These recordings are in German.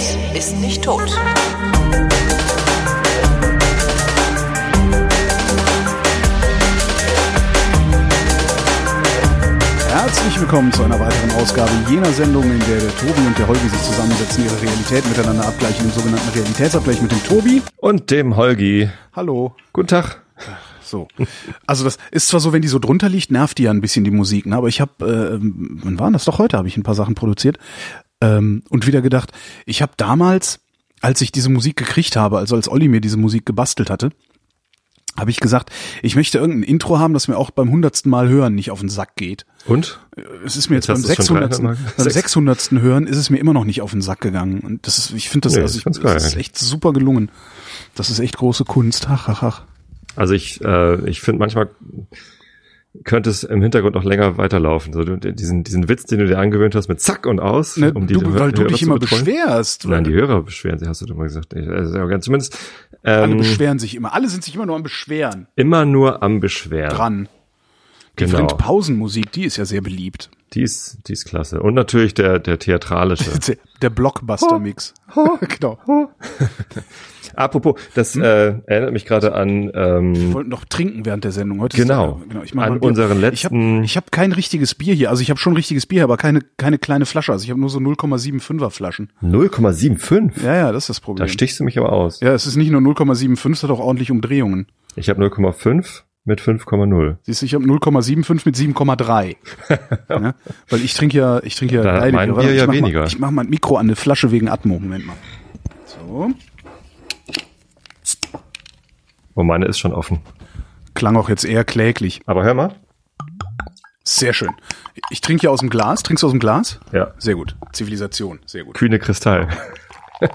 Realität ist nicht tot. Herzlich willkommen zu einer weiteren Ausgabe jener Sendung, in der der Tobi und der Holgi sich zusammensetzen, ihre Realität miteinander abgleichen, im sogenannten Realitätsabgleich mit dem Tobi. Und dem Holgi. Hallo. Guten Tag. So. Also das ist zwar so, wenn die so drunter liegt, nervt die ja ein bisschen die Musik, ne? aber ich habe, äh, wann war das? Doch heute habe ich ein paar Sachen produziert ähm, und wieder gedacht, ich habe damals, als ich diese Musik gekriegt habe, also als Olli mir diese Musik gebastelt hatte, habe ich gesagt, ich möchte irgendein Intro haben, das mir auch beim hundertsten Mal hören nicht auf den Sack geht. Und? Es ist mir jetzt, Jetzt beim hast du es schon 600. 300 Mal beim gesagt. 600. hören ist es mir immer noch nicht auf den Sack gegangen. Und das ist, ich finde das, Nee, also ich geil das ist echt super gelungen. Das ist echt große Kunst. Ach, ach, ach. Also ich, äh, ich finde manchmal könnte es im Hintergrund noch länger weiterlaufen. So du, diesen, diesen Witz, den du dir angewöhnt hast mit Zack und aus, Ne, um die du, weil du Hörer dich zu immer betreuen. beschwerst. Nein, die Hörer beschweren sich, hast du doch mal gesagt. Also, zumindest Alle ähm, beschweren sich immer. Alle sind sich immer nur am Beschweren immer nur am Beschweren. dran. Die Genau. Pausenmusik, die ist ja sehr beliebt. Die ist, die ist klasse. Und natürlich der, der theatralische. Der Blockbuster-Mix. genau. Apropos, das Hm? äh, erinnert mich gerade an ähm, Wir wollten noch trinken während der Sendung. Heute Genau. Ja- genau ich mach An unseren Ich habe letzten- ich hab kein richtiges Bier hier. Also ich habe schon richtiges Bier, aber keine, keine kleine Flasche. Also ich habe nur so 0,75er Flaschen. 0,75. Ja, ja, das ist das Problem. Da stichst du mich aber aus. Ja, es ist nicht nur 0,75, es hat auch ordentlich Umdrehungen. Ich habe 0,5 mit 5,0 Siehst du, ich habe 0,75 mit 7,3. ja, weil ich trinke ja, ich trinke ja Da. Bier ich ja mach weniger. Mal, ich mache mein Mikro an eine Flasche wegen Atmo. Moment mal. So. Oh, meine ist schon offen. Klang auch jetzt eher kläglich. Aber hör mal. Sehr schön. Ich trinke hier aus dem Glas. Trinkst du aus dem Glas? Ja. Sehr gut. Zivilisation. Sehr gut. Kühne Kristall.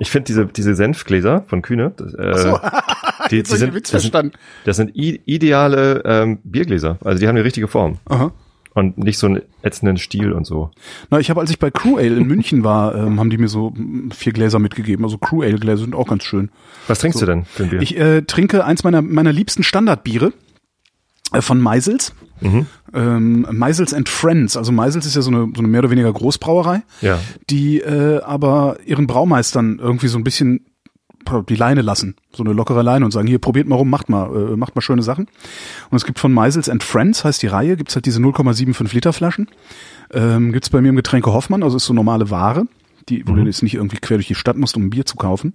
Ich finde diese, diese Senfgläser von Kühne, das, äh, die, die den sind, das sind, das sind ideale ähm, Biergläser. Also die haben eine richtige Form. Aha. Und nicht so einen ätzenden Stiel und so. Na, ich habe, als ich bei Crew Ale in München war, ähm, haben die mir so mm, vier Gläser mitgegeben. Also Crew Ale Gläser sind auch ganz schön. Was trinkst du denn für ein Bier? Ich äh, trinke eins meiner meiner liebsten Standardbiere äh, von Meisels. Mhm. Ähm, Meisels and Friends. Also Meisels ist ja so eine, so eine mehr oder weniger Großbrauerei, ja. die äh, aber ihren Braumeistern irgendwie so ein bisschen die Leine lassen, so eine lockere Leine und sagen, hier probiert mal rum, macht mal, äh, macht mal schöne Sachen. Und es gibt von Meisels and Friends, heißt die Reihe, gibt's halt diese 0,75 Liter Flaschen. Ähm, gibt's bei mir im Getränke Hoffmann, also ist so normale Ware, die, wo du jetzt nicht irgendwie quer durch die Stadt musst, um ein Bier zu kaufen.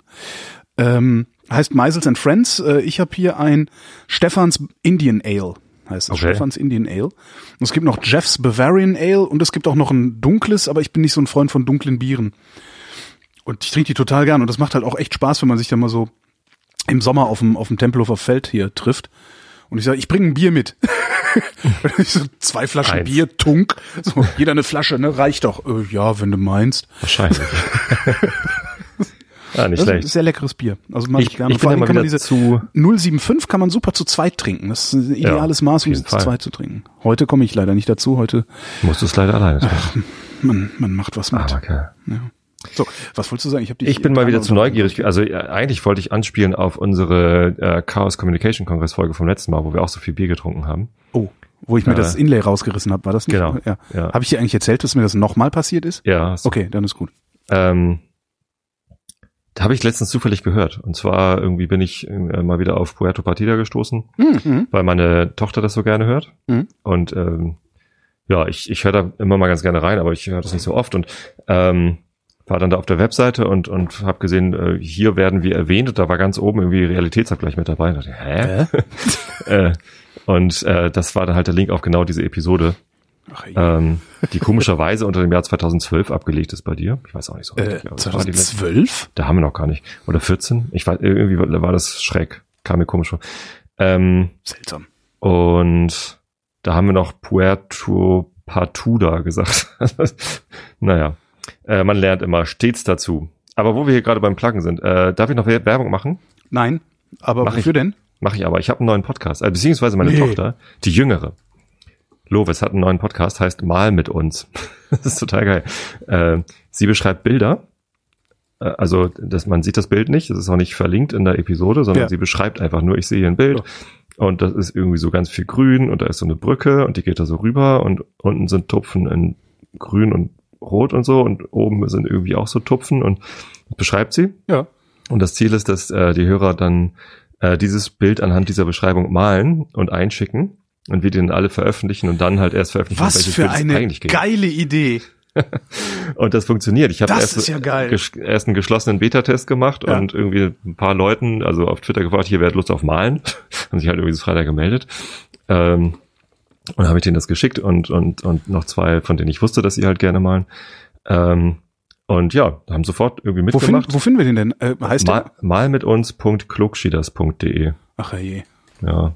Ähm, heißt Meisels and Friends. Äh, ich habe hier ein Stefans Indian Ale. Heißt es Okay. Stefans Indian Ale. Und es gibt noch Jeffs Bavarian Ale und es gibt auch noch ein dunkles, aber ich bin nicht so ein Freund von dunklen Bieren. Und ich trinke die total gern und das macht halt auch echt Spaß, wenn man sich dann mal so im Sommer auf dem, auf dem Tempelhofer Feld hier trifft. Und ich sage, ich bringe ein Bier mit. So zwei Flaschen Eins. Bier, Tunk. So, jeder eine Flasche, ne? Reicht doch. Äh, ja, wenn du meinst. Wahrscheinlich. ah, nicht Das schlecht. sehr leckeres Bier. Also mag ich, Ich- gerne. ich Vor allem ja kann man diese zu- 075 kann man super zu zweit trinken. Das ist ein ideales Ja, Maß, um zu zweit zu trinken. Heute komme ich leider nicht dazu. Heute, Musst du es leider alleine trinken. man, man macht was mit. Aber okay. So, was wolltest du sagen? Ich, hab dich Ich bin mal wieder zu neugierig. Also äh, eigentlich wollte ich anspielen auf unsere äh, Chaos Communication Kongress Folge vom letzten Mal, wo wir auch so viel Bier getrunken haben. Oh, wo ich mir Äh, das Inlay rausgerissen habe, war das nicht? genau, Ja. ja. Habe ich dir eigentlich erzählt, dass mir das nochmal passiert ist? Ja, so, Okay, dann ist gut. ähm, da habe ich letztens zufällig gehört. Und zwar irgendwie bin ich äh, mal wieder auf Puerto Partida gestoßen, Mhm. weil meine Tochter das so gerne hört. Mhm. Und ähm, ja, ich, ich höre da immer mal ganz gerne rein, aber ich höre das nicht so oft. Und ähm, war dann da auf der Webseite und, und habe gesehen, äh, hier werden wir erwähnt und da war ganz oben irgendwie Realitätsabgleich mit dabei. Und dachte, hä? äh, und äh, das war dann halt der Link auf genau diese Episode, Ach, ähm, die komischerweise unter dem Jahr 2012 abgelegt ist bei dir. Ich weiß auch nicht so äh, richtig. letzte- 2012? da haben wir noch gar nicht. Oder 14? Ich weiß, irgendwie war, war das schräg. Kam mir komisch vor. Ähm, Seltsam. und da haben wir noch Puerto Patuda gesagt. naja, äh, man lernt immer stets dazu. Aber wo wir hier gerade beim Pluggen sind, äh, darf ich noch Werbung machen? Nein, aber Mach wofür ich. denn? Mache ich aber. Ich habe einen neuen Podcast, äh, beziehungsweise meine Nee. Tochter, die jüngere. Lovis hat einen neuen Podcast, heißt Mal mit uns. das ist total geil. Äh, sie beschreibt Bilder. Äh, Also, das, man sieht das Bild nicht, das ist auch nicht verlinkt in der Episode, sondern Ja. sie beschreibt einfach nur, ich sehe hier ein Bild und das ist irgendwie so ganz viel grün und da ist so eine Brücke und die geht da so rüber und unten sind Tupfen in grün und rot und so und oben sind irgendwie auch so Tupfen und beschreibt sie. Ja. Und das Ziel ist, dass äh, die Hörer dann äh, dieses Bild anhand dieser Beschreibung malen und einschicken und wir dann alle veröffentlichen und dann halt erst veröffentlichen, Was welches für Bild es eine eigentlich geht. geile Idee. Und das funktioniert. Ich habe erst, ja erst einen geschlossenen Beta-Test gemacht Ja. und irgendwie ein paar Leuten, also auf Twitter gefragt, hier wer hat Lust auf Malen, haben sich halt irgendwie das Freitag gemeldet. Ähm, und dann habe ich denen das geschickt und, und, und noch zwei, von denen ich wusste, dass sie halt gerne malen. Ähm, und ja, haben sofort irgendwie Wo, find, mitgemacht. wo finden wir den denn? Äh, heißt Mal, der? mal mit uns.klugschieders.de. Ach je. Ja.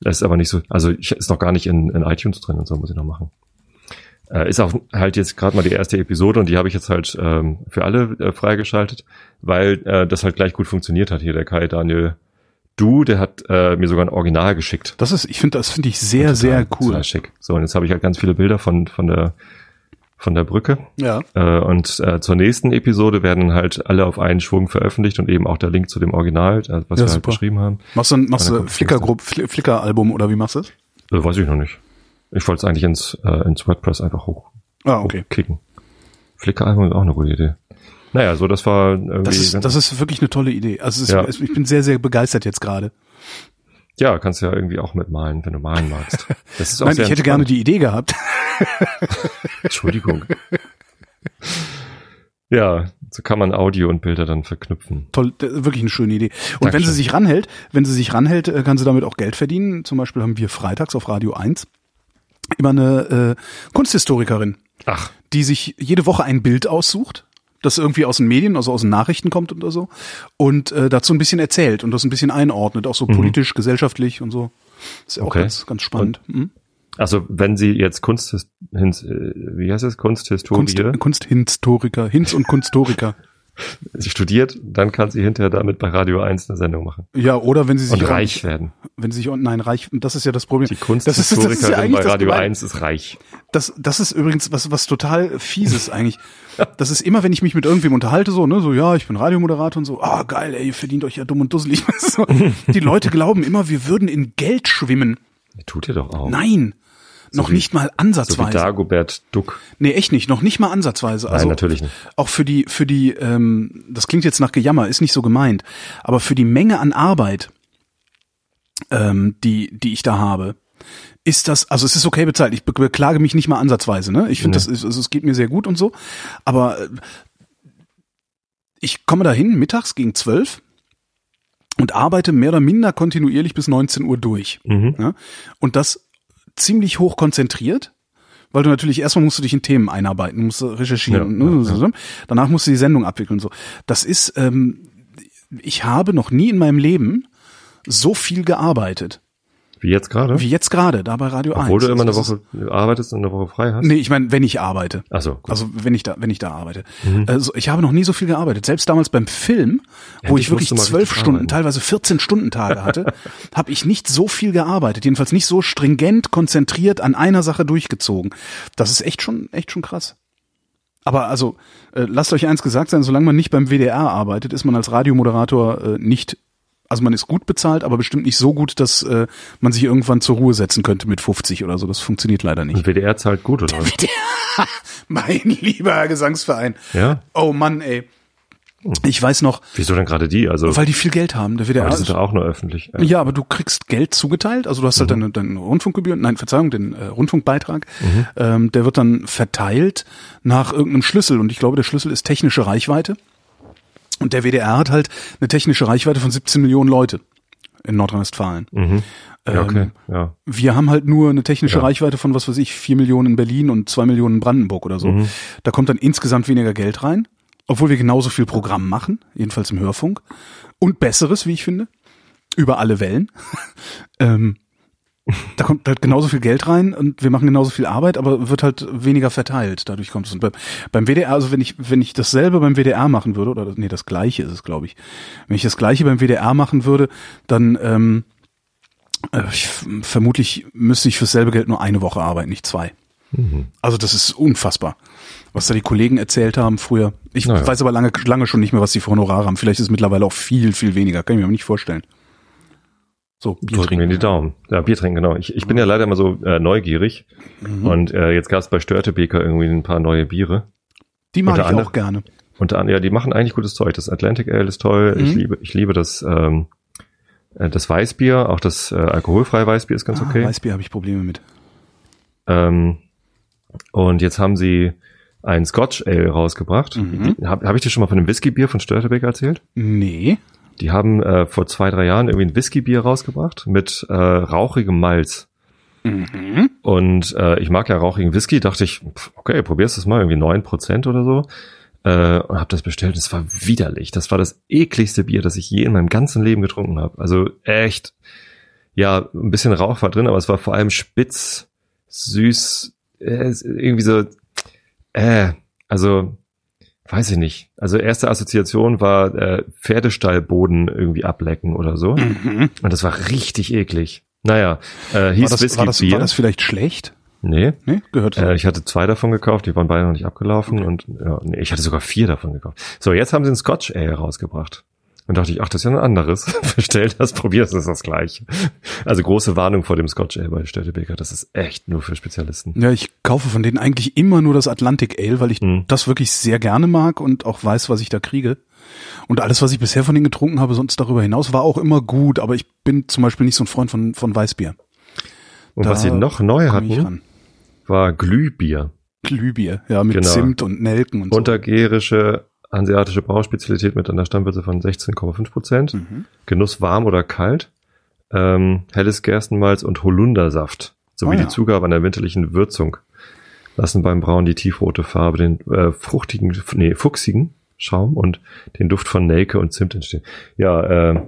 Das ist aber nicht so, also ich, ist noch gar nicht in, in iTunes drin und so, muss ich noch machen. Äh, ist auch halt jetzt gerade mal die erste Episode und die habe ich jetzt halt ähm, für alle äh, freigeschaltet, weil äh, das halt gleich gut funktioniert hat hier. Der Kai Daniel Du, der hat äh, mir sogar ein Original geschickt. Das ist, ich finde, das finde ich sehr, sehr cool. Total schick. So, und jetzt habe ich halt ganz viele Bilder von, von der von der Brücke. Ja. Äh, und äh, zur nächsten Episode werden halt alle auf einen Schwung veröffentlicht und eben auch der Link zu dem Original, äh, was Ja, wir halt super. beschrieben haben. Machst du, ein- machst du Flickr-Gruppe, Fli- Flickr-Album oder wie machst du das? Äh, weiß ich noch nicht. Ich wollte es eigentlich ins, äh, ins WordPress einfach hoch, Ah, okay. hochkicken. Flickr-Album ist auch eine gute Idee. Naja, so das war irgendwie Das ist, das ist wirklich eine tolle Idee. Also ist, Ja. ich bin sehr, sehr begeistert jetzt gerade. ja, kannst du ja irgendwie auch mitmalen, wenn du malen magst. Das ist auch Nein, ich hätte gerne die Idee gehabt. Entschuldigung. ja, so kann man Audio und Bilder dann verknüpfen. Toll, wirklich eine schöne Idee. Und wenn Dankeschön. sie sich ranhält, wenn sie sich ranhält, äh, kann sie damit auch Geld verdienen. Zum Beispiel haben wir freitags auf Radio 1 immer eine äh, Kunsthistorikerin, Ach, die sich jede Woche ein Bild aussucht, das irgendwie aus den Medien, also aus den Nachrichten kommt oder so, und äh, dazu ein bisschen erzählt und das ein bisschen einordnet, auch so politisch, gesellschaftlich und so. Ist ja auch Mhm. Okay. ganz, ganz spannend. Mhm. also wenn sie jetzt Kunst, äh, wie heißt es, Kunsthistorie Kunst, Kunsthistoriker, Hinz und Kunsthistoriker. sie studiert, dann kann sie hinterher damit bei Radio 1 eine Sendung machen. Ja, oder wenn sie sich Und auch- reich werden. wenn sie sich nein reich, das ist ja das Problem. Die das ist, das ist Kunsthistorikerin ja bei Radio Gemeine. 1 ist reich. Das, das ist übrigens was, was total fieses eigentlich. Das ist immer, wenn ich mich mit irgendwem unterhalte, so, ne, so, ja, ich bin Radiomoderator und so, ah, geil, ey, ihr verdient euch ja dumm und dusselig. Die Leute glauben immer, wir würden in Geld schwimmen. Tut ihr doch auch. Nein. Noch wie- nicht mal so wie ansatzweise. Dagobert Duck. nee, echt nicht, noch nicht mal ansatzweise. Also, Nein, natürlich nicht. Auch für die, für die, ähm, das klingt jetzt nach Gejammer, ist nicht so gemeint, aber für die Menge an Arbeit, ähm, die, die ich da habe, ist das, also es ist okay bezahlt. Ich be- beklage mich nicht mal ansatzweise, ne? Ich finde, das ist, also es geht mir sehr gut und so. Aber äh, ich komme dahin mittags gegen zwölf und arbeite mehr oder minder kontinuierlich bis 19 Uhr durch. Mhm. Ja? Und das ziemlich hoch konzentriert, weil du natürlich erstmal musst du dich in Themen einarbeiten, musst du recherchieren, Ja, ne? ja, so. danach musst du die Sendung abwickeln und so. Das ist, ähm, ich habe noch nie in meinem Leben so viel gearbeitet Wie jetzt gerade? wie jetzt gerade da bei Radio 1. Obwohl du immer eine Woche arbeitest und eine Woche frei hast? Nee, ich meine, wenn ich arbeite. Ach so, gut. Also wenn ich da, wenn ich da arbeite. Mhm. Also ich habe noch nie so viel gearbeitet. Selbst damals beim Film, wo dich ich wirklich zwölf Stunden, arbeiten. teilweise 14 Stunden Tage hatte, habe ich nicht so viel gearbeitet. Jedenfalls nicht so stringent, konzentriert an einer Sache durchgezogen. Das ist echt schon, echt schon krass. Aber also, äh, lasst euch eins gesagt sein, solange man nicht beim WDR arbeitet, ist man als Radiomoderator äh, nicht, also man ist gut bezahlt, aber bestimmt nicht so gut, dass äh, man sich irgendwann zur Ruhe setzen könnte mit 50 oder so. Das funktioniert leider nicht. Und WDR zahlt gut, oder? was? mein lieber Gesangsverein. Ja? Oh Mann, ey. Ich weiß noch, Wieso denn gerade die? Also, weil die viel Geld haben. Der aber WDR die sind doch auch nur öffentlich. Äh, ja, aber du kriegst Geld zugeteilt, also du hast halt deine, deine Rundfunkgebühren, nein, Verzeihung, den äh, Rundfunkbeitrag, ähm, der wird dann verteilt nach irgendeinem Schlüssel und ich glaube, der Schlüssel ist technische Reichweite und der WDR hat halt eine technische Reichweite von 17 Millionen Leute in Nordrhein-Westfalen. Mhm. Ja, okay. Ähm, ja. Wir haben halt nur eine technische Ja. Reichweite von, was weiß ich, vier Millionen in Berlin und zwei Millionen in Brandenburg oder so. Mhm. Da kommt dann insgesamt weniger Geld rein, obwohl wir genauso viel Programm machen, jedenfalls im Hörfunk. Und besseres, wie ich finde, über alle Wellen. ähm, da kommt halt genauso viel Geld rein und wir machen genauso viel Arbeit, aber wird halt weniger verteilt. Dadurch kommt es. Und beim, WDR, also wenn ich, wenn ich dasselbe beim WDR machen würde, oder nee, das gleiche ist es, glaube ich. Wenn ich das gleiche beim WDR machen würde, dann ähm, äh, ich, vermutlich müsste ich fürs selbe Geld nur eine Woche arbeiten, nicht zwei. Mhm. Also das ist unfassbar, was da die Kollegen erzählt haben früher. Ich Naja. weiß aber lange, lange schon nicht mehr, was die für Honorare haben. Vielleicht ist es mittlerweile auch viel, viel weniger. Kann ich mir aber nicht vorstellen. So, Bier Drücken trinken. wir die Daumen. Ja, Bier trinken, genau. Ich, ich bin ja leider immer so äh, neugierig. Mhm. Und äh, jetzt gab es bei Störtebeker irgendwie ein paar neue Biere. Die mag unter ich anderem- auch gerne. Unter anderem, ja, die machen eigentlich gutes Zeug. Das Atlantic Ale ist toll. Ich Mhm. liebe, ich liebe das, ähm, äh, das Weißbier. Auch das äh, alkoholfreie Weißbier ist ganz Ah, okay. Weißbier habe ich Probleme mit. Ähm, und jetzt haben sie ein Scotch Ale rausgebracht. Mhm. Habe hab ich dir schon mal von dem Whiskybier von Störtebeker erzählt? Nee. Die haben äh, vor zwei, drei Jahren irgendwie ein Whiskybier rausgebracht mit äh, rauchigem Malz. Mhm. Und äh, ich mag ja rauchigen Whisky, dachte ich, okay, probierst das mal, irgendwie neun Prozent oder so. Äh, und habe das bestellt. Es war widerlich. Das war das ekligste Bier, das ich je in meinem ganzen Leben getrunken habe. Also echt, ja, ein bisschen Rauch war drin, aber es war vor allem spitz, süß, äh, irgendwie so, äh, also weiß ich nicht. Also erste Assoziation war äh, Pferdestallboden irgendwie ablecken oder so. Mhm. Und das war richtig eklig. Naja, äh, War, hieß das, Whisky war, das, Bier. war das vielleicht schlecht? nee, Nee, gehört äh, ich hatte zwei davon gekauft, die waren beide noch nicht abgelaufen und ja, nee, ich hatte sogar vier davon gekauft. So, jetzt haben sie ein Scotch Ale rausgebracht. Und dachte ich, ach, das ist ja ein anderes. Bestell das, probier es, das ist das gleiche. Also große Warnung vor dem Scotch Ale bei Städtebeker. Das ist echt nur für Spezialisten. Ja, ich kaufe von denen eigentlich immer nur das Atlantic Ale, weil ich Mhm. das wirklich sehr gerne mag und auch weiß, was ich da kriege. Und alles, was ich bisher von denen getrunken habe, sonst darüber hinaus, war auch immer gut, aber ich bin zum Beispiel nicht so ein Freund von, von Weißbier. Und Da was sie noch neu hatten, war Glühbier. Glühbier, ja, mit Genau. Zimt und Nelken und so. Untergärische hanseatische Brauspezialität mit einer Stammwürze von 16,5 Prozent. Mhm. Genuss warm oder kalt. Ähm, helles Gerstenmalz und Holundersaft. Sowie Ah, ja. die Zugabe einer winterlichen Würzung lassen beim Brauen die tiefrote Farbe, den äh, fruchtigen, nee, fuchsigen Schaum und den Duft von Nelke und Zimt entstehen. Ja, äh,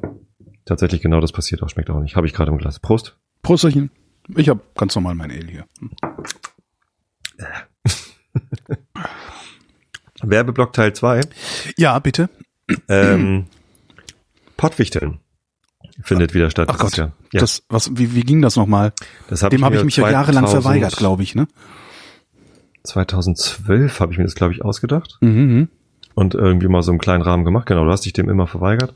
tatsächlich genau das passiert auch. Schmeckt auch nicht. Habe ich gerade im Glas. Prost. Prosterchen. Ich habe ganz normal mein Ale hier. Werbeblock Teil 2. Ja, bitte. Ähm, Pottwichteln findet wieder statt. Ach Gott. Ja, das, was, wie, wie ging das nochmal? das hab Dem habe ich mich ja jahrelang 2000 verweigert, glaube ich, ne? 2012 habe ich mir das, glaube ich, ausgedacht Mhm. und irgendwie mal so im kleinen Rahmen gemacht. Genau, du hast dich dem immer verweigert.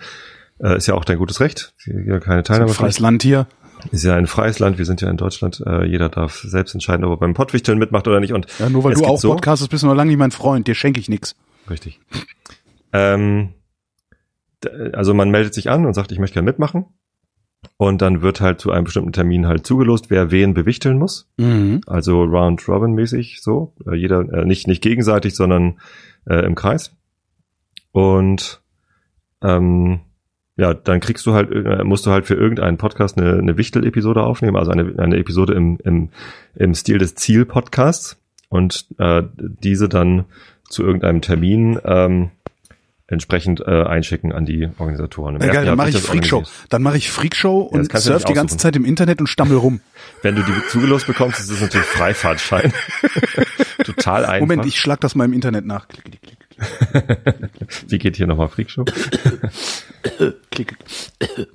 Äh, ist ja auch dein gutes Recht. Hier keine Ein Teilnahme. freies Land hier. Ist ja ein freies Land. Wir sind ja in Deutschland. Äh, jeder darf selbst entscheiden, ob er beim Pottwichteln mitmacht oder nicht. Und Ja, nur weil du auch so, podcastest, bist du noch lange nicht mein Freund. Dir schenke ich nix. Richtig. Ähm, also man meldet sich an und sagt, ich möchte gerne mitmachen. Und dann wird halt zu einem bestimmten Termin halt zugelost, wer wen bewichteln muss. Mhm. Also Round Robin mäßig so. Äh, jeder äh, nicht nicht gegenseitig, sondern äh, im Kreis. Und ähm, ja, dann kriegst du halt, äh, musst du halt für irgendeinen Podcast eine, eine Wichtel-Episode aufnehmen, also eine, eine Episode im, im, im Stil des Ziel-Podcasts und äh, diese dann zu irgendeinem Termin ähm, entsprechend äh, einschicken an die Organisatoren. Im Ja, Jahr dann mache ich das Freakshow. Dann mache ich Freakshow das und surf die ganze. Zeit im Internet und stammel rum. Wenn du die zugelost bekommst, ist es natürlich Freifahrtschein. Total einfach. Moment, ich schlag das mal im Internet nach. Wie geht hier nochmal Freakshow? klick.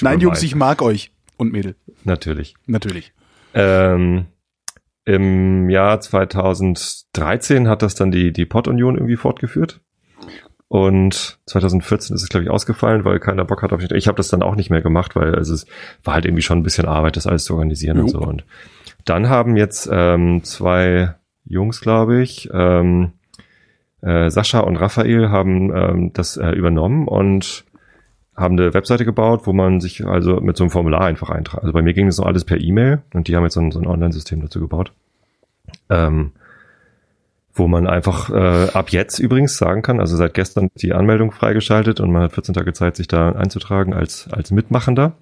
Nein, Jungs, ich mag euch. Und Mädel. Natürlich. Natürlich. Ähm, Im Jahr 2013 hat das dann die, die Pod-Union irgendwie fortgeführt. Und 2014 ist es, glaube ich, ausgefallen, weil keiner Bock hat auf Ich habe das dann auch nicht mehr gemacht, weil also es war halt irgendwie schon ein bisschen Arbeit, das alles zu organisieren und Jo. so. Und dann haben jetzt ähm, zwei Jungs, glaube ich, ähm, äh, Sascha und Raphael haben ähm, das äh, übernommen und haben eine Webseite gebaut, wo man sich also mit so einem Formular einfach eintragt. Also bei mir ging das noch alles per E-Mail und die haben jetzt so ein, so ein Online-System dazu gebaut. Ähm, wo man einfach äh, ab jetzt übrigens sagen kann, also seit gestern die Anmeldung freigeschaltet und man hat 14 Tage Zeit, sich da einzutragen als, als Mitmachender.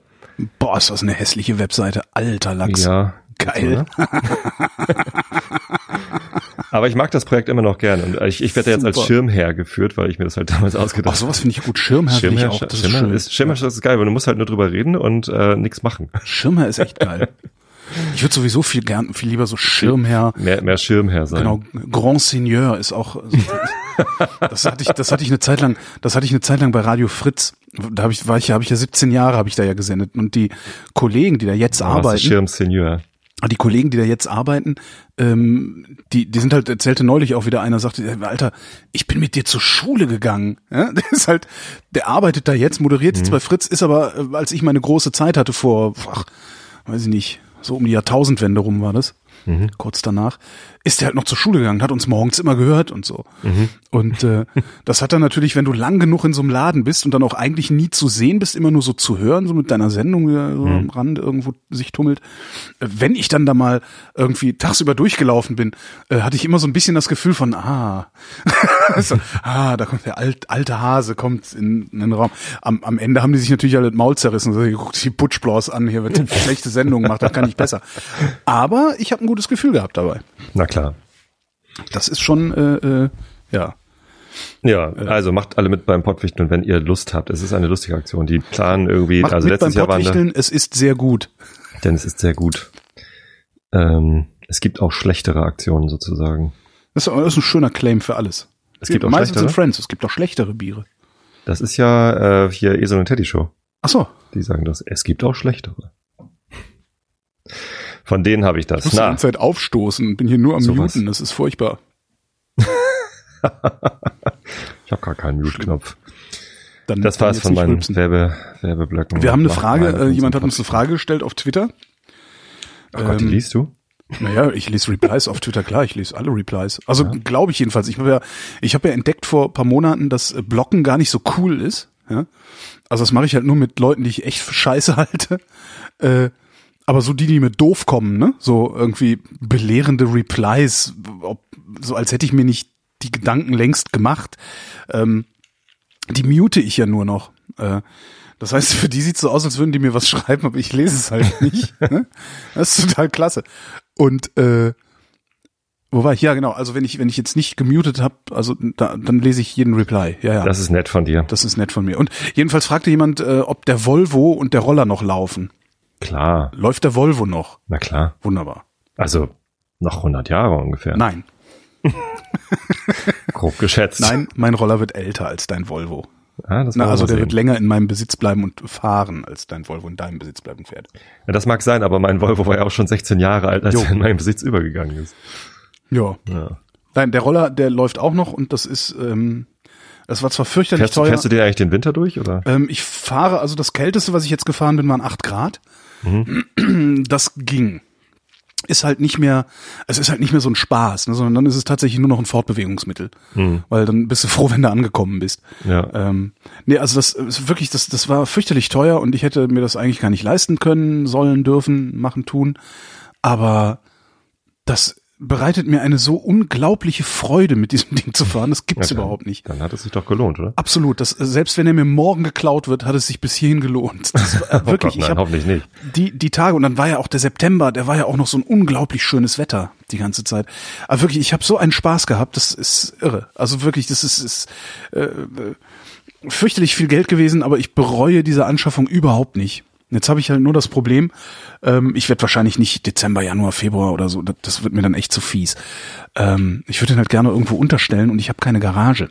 Boah, ist das eine hässliche Webseite. Alter Lachs. Ja. Geil. So, ne? Aber ich mag das Projekt immer noch gern und ich, ich werde jetzt als. Schirmherr geführt, weil ich mir das halt damals ausgedacht Ach, sowas finde ich gut. Schirmherr finde ich Schirmherr, auch. Das ist Schirmherr, schön. ist, Schirmherr ist geil, weil du musst halt nur drüber reden und äh, nichts machen. Schirmherr ist echt geil. Ich würde sowieso viel gern, viel lieber so Schirmherr. Mehr, mehr Schirmherr sein. Genau, Grand Seigneur ist auch. Das hatte ich, das hatte ich eine Zeit lang, das hatte ich eine Zeit lang bei Radio Fritz. Da habe ich, war ich, habe ich ja 17 Jahre, habe ich da ja gesendet und die Kollegen, die da jetzt du arbeiten, Schirm Senior. Die Kollegen, die da jetzt arbeiten, ähm, die, die sind halt, erzählte neulich auch wieder einer, sagte, Alter, ich bin mit dir zur Schule gegangen. Ja, der ist halt, der arbeitet da jetzt, moderiert jetzt Mhm. bei Fritz, ist aber, äh, als ich meine große Zeit hatte vor, ach, weiß ich nicht, so um die Jahrtausendwende rum war das, Mhm. kurz danach, ist der halt noch zur Schule gegangen, hat uns morgens immer gehört und so. Mhm. Und äh, das hat dann natürlich, wenn du lang genug in so einem Laden bist und dann auch eigentlich nie zu sehen bist, immer nur so zu hören, so mit deiner Sendung da so Mhm. am Rand irgendwo sich tummelt. Äh, Wenn ich dann da mal irgendwie tagsüber durchgelaufen bin, äh, hatte ich immer so ein bisschen das Gefühl von, ah, so, ah, da kommt der alt, alte Hase, kommt in, in den Raum. Am, am Ende haben die sich natürlich alle das Maul zerrissen. So, guckt die Butchblaus an, hier wird eine schlechte Sendung gemacht, das kann ich besser. Aber ich habe ein gutes Gefühl gehabt dabei. Na klar. Das ist schon, äh, äh, ja. Ja, also macht alle mit beim Pottwichteln, wenn ihr Lust habt. Es ist eine lustige Aktion. Die planen irgendwie, Macht also mit beim letztes Jahr waren da, Pottwichteln, es ist sehr gut. denn es ist sehr gut. Ähm, es gibt auch schlechtere Aktionen sozusagen. Das ist, das ist ein schöner Claim für alles. Es gibt auch meistens schlechtere? Friends, es gibt auch schlechtere Biere. Das ist ja äh, hier Esel und Teddy Show. Ach so, Die sagen das. Es gibt auch schlechtere. Von denen habe ich ich das. muss die ganze Zeit aufstoßen, bin hier nur am Sowas. Muten, das ist furchtbar. ich habe gar keinen Mute-Knopf. Das war's jetzt von meinen. Werbe, Werbeblöcken. Wir haben eine Frage, äh, jemand hat uns eine Frage gestellt auf Twitter. Oh Gott, die Ähm, liest du? Naja, ich lese Replies auf Twitter, klar, ich lese alle Replies. Also glaube ich jedenfalls. Ich habe ja, ich habe ja entdeckt vor ein paar Monaten, dass äh, Blocken gar nicht so cool ist. Ja? Also das mache ich halt nur mit Leuten, die ich echt für scheiße halte. Äh, aber so die, die mir doof kommen, ne? So irgendwie belehrende Replies, ob, so als hätte ich mir nicht die Gedanken längst gemacht. Ähm, die mute ich ja nur noch. Äh, das heißt, für die sieht's so aus, als würden die mir was schreiben, aber ich lese es halt nicht. ne? Das ist total klasse. Und äh, wo war ich? Ja, genau. Also wenn ich wenn ich jetzt nicht gemutet habe, also da, dann lese ich jeden Reply. Ja, ja. Das ist nett von dir. Das ist nett von mir. Und jedenfalls fragte jemand, äh, ob der Volvo und der Roller noch laufen. Klar, Läuft der Volvo noch? na klar. Wunderbar. Also noch 100 Jahre ungefähr. Nein, Grob geschätzt. nein, mein Roller wird älter als dein Volvo. Ah, das Na, also der sehen. wird länger in meinem Besitz bleiben und fahren, als dein Volvo in deinem Besitz bleiben fährt. Ja, das mag sein, aber mein Volvo war ja auch schon 16 Jahre alt, als Jo. er in meinen Besitz übergegangen ist. Ja. Ja. Nein, der Roller, der läuft auch noch und das ist, ähm, das war zwar fürchterlich Fährst, fährst du den eigentlich den Winter durch oder? Ähm, ich fahre, also das kälteste, was ich jetzt gefahren bin, waren acht Grad. Mhm. Das ging. Ist halt nicht mehr, es ist halt nicht mehr so ein Spaß, ne, sondern dann ist es tatsächlich nur noch ein Fortbewegungsmittel. Mhm. Weil dann bist du froh, wenn du angekommen bist. Ja. Ähm, nee, also das ist wirklich, das, das war fürchterlich teuer und ich hätte mir das eigentlich gar nicht leisten können, sollen, dürfen, machen, tun. Aber das bereitet mir eine so unglaubliche Freude, mit diesem Ding zu fahren. Das gibt's Ja, dann- überhaupt nicht. Dann hat es sich doch gelohnt, oder? Absolut. Das, selbst wenn er mir morgen geklaut wird, hat es sich bis hierhin gelohnt. Das war, äh, Oh wirklich, Gott, nein, ich hoffentlich nicht. die, die Tage und dann war ja auch der September, der war ja auch noch so ein unglaublich schönes Wetter die ganze Zeit. Aber wirklich, ich habe so einen Spaß gehabt, das ist irre. Also wirklich, das ist, ist äh, äh, fürchterlich viel Geld gewesen, aber ich bereue diese Anschaffung überhaupt nicht. Jetzt habe ich halt nur das Problem, ähm, ich werde wahrscheinlich nicht Dezember, Januar, Februar oder so, das, das wird mir dann echt zu fies. Ähm, ich würde den halt gerne irgendwo unterstellen und ich habe keine Garage.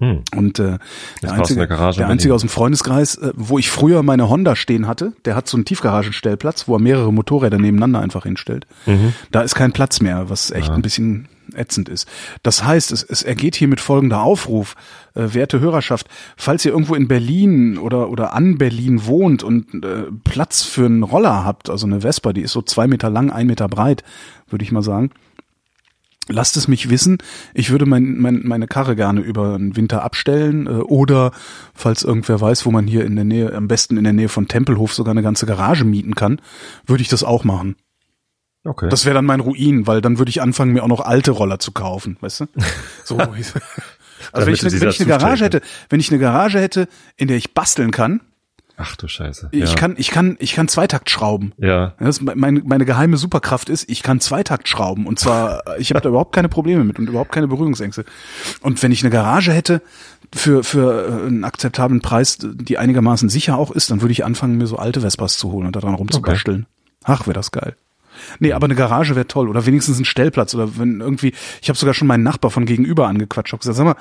Hm. Und äh, der einzige, in der einzige aus dem Freundeskreis, äh, wo ich früher meine Honda stehen hatte, der hat so einen Tiefgaragenstellplatz, wo er mehrere Motorräder nebeneinander einfach hinstellt. Mhm. Da ist kein Platz mehr, was echt Ja. ein bisschen ätzend ist. Das heißt, es, es ergeht hier mit folgender Aufruf, äh, werte Hörerschaft, falls ihr irgendwo in Berlin oder, oder an Berlin wohnt und äh, Platz für einen Roller habt, also eine Vespa, die ist so zwei Meter lang, ein Meter breit, würde ich mal sagen, Lasst es mich wissen. Ich würde mein, mein, meine Karre gerne über den Winter abstellen äh, oder falls irgendwer weiß, wo man hier in der Nähe, am besten in der Nähe von Tempelhof sogar eine ganze Garage mieten kann, würde ich das auch machen. Okay. Das wäre dann mein Ruin, weil dann würde ich anfangen, mir auch noch alte Roller zu kaufen, weißt du? So. also wenn ich, ne, sie wenn ich eine Garage hätte, wenn ich eine Garage hätte, in der ich basteln kann, Ach du Scheiße. ich ja. kann, ich kann, ich kann Zweitakt schrauben. Ja. Das, meine, meine geheime Superkraft ist, ich kann Zweitakt schrauben und zwar, ich habe da überhaupt keine Probleme mit und überhaupt keine Berührungsängste. Und wenn ich eine Garage hätte für für äh, einen akzeptablen Preis, die einigermaßen sicher auch ist, dann würde ich anfangen, mir so alte Vespas zu holen und daran rumzubasteln. Ach, wäre das geil. Nee, aber eine Garage wäre toll oder wenigstens ein Stellplatz oder wenn irgendwie, ich habe sogar schon meinen Nachbar von gegenüber angequatscht, hab gesagt, sag mal,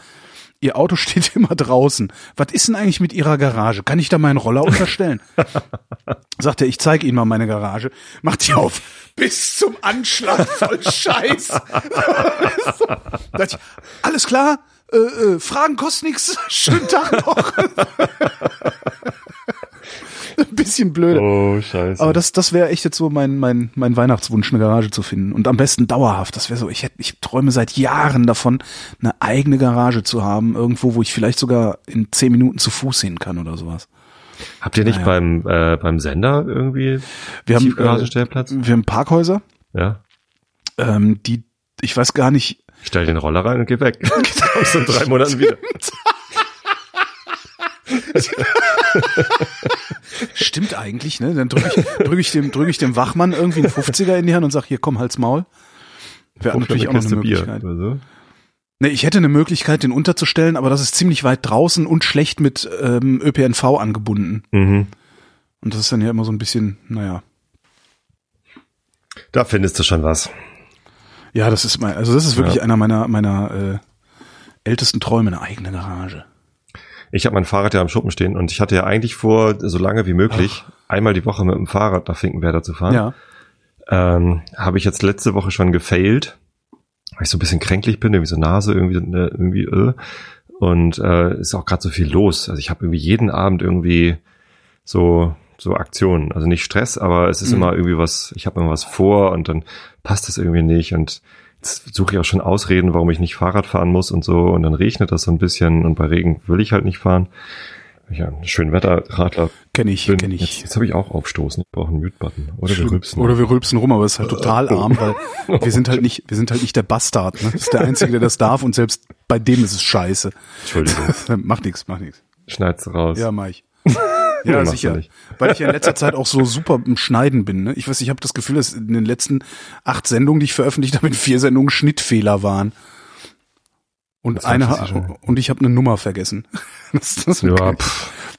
Ihr Auto steht immer draußen. Was ist denn eigentlich mit Ihrer Garage? Kann ich da meinen Roller unterstellen? Sagt er, ich zeige Ihnen mal meine Garage. Macht die auf. bis zum Anschlag voll Scheiß. ich, alles klar, äh, äh, Fragen kosten nichts. Schönen Tag noch. Bisschen blöd. Oh, scheiße. Aber das, das wäre echt jetzt so mein, mein, mein Weihnachtswunsch, eine Garage zu finden. Und am besten dauerhaft. Das wäre so, ich hätte, ich träume seit Jahren davon, eine eigene Garage zu haben, irgendwo, wo ich vielleicht sogar in zehn Minuten zu Fuß hin kann oder sowas. Habt ihr nicht Naja. beim, äh, beim Sender irgendwie Wir haben, äh, Tiefgaragenstellplatz? wir haben Parkhäuser, ja. ähm, die, ich weiß gar nicht, Ich stell den Roller rein und geh weg. Kommst in drei Monaten wieder. Stimmt eigentlich, ne? Dann drücke ich, drück ich, dem, drück ich dem Wachmann irgendwie einen 50er in die Hand und sag, hier komm, halt's Maul. Wäre natürlich auch noch eine Bier Möglichkeit. oder so. Ne, ich hätte eine Möglichkeit, den unterzustellen, aber das ist ziemlich weit draußen und schlecht mit ähm, ÖPNV angebunden. Mhm. Und das ist dann ja immer so ein bisschen, naja. Da findest du schon was. Ja, das ist mein, also das ist wirklich Ja. einer meiner, meiner äh, ältesten Träume, eine eigene Garage. Ich habe mein Fahrrad ja am Schuppen stehen und ich hatte ja eigentlich vor, so lange wie möglich, einmal die Woche mit dem Fahrrad nach Finkenwerder zu fahren. Ja. Ähm, habe ich jetzt letzte Woche schon gefailt, weil ich so ein bisschen kränklich bin, irgendwie so Nase, irgendwie, äh, irgendwie äh. Und äh, ist auch gerade so viel los. Also ich habe irgendwie jeden Abend irgendwie so so Aktionen. Also nicht Stress, aber es ist Mhm. immer irgendwie was, ich habe immer was vor und dann passt es irgendwie nicht. Und suche ich auch schon Ausreden, warum ich nicht Fahrrad fahren muss und so. Und dann regnet das so ein bisschen und bei Regen will ich halt nicht fahren. Ja, schön Wetterradler Kenne ich, kenne Jetzt, ich. jetzt habe ich auch aufstoßen. Ich brauche einen Mute-Button. Oder wir rülpsen. Oder wir rülpsen rum, aber es ist halt total arm, weil wir sind halt nicht, wir sind halt nicht der Bastard. Ne? Das ist der Einzige, der das darf und selbst bei dem ist es scheiße. Entschuldigung. macht nix, macht nix. Schneid's raus. Ja, mach ich. Ja, du sicher. nicht. Weil ich ja in letzter Zeit auch so super im Schneiden bin. Ne? Ich weiß, ich habe das Gefühl, dass in den letzten acht Sendungen, die ich veröffentlicht habe, in vier Sendungen Schnittfehler waren. Und Das eine ich und ich habe eine Nummer vergessen. Das, das Ja,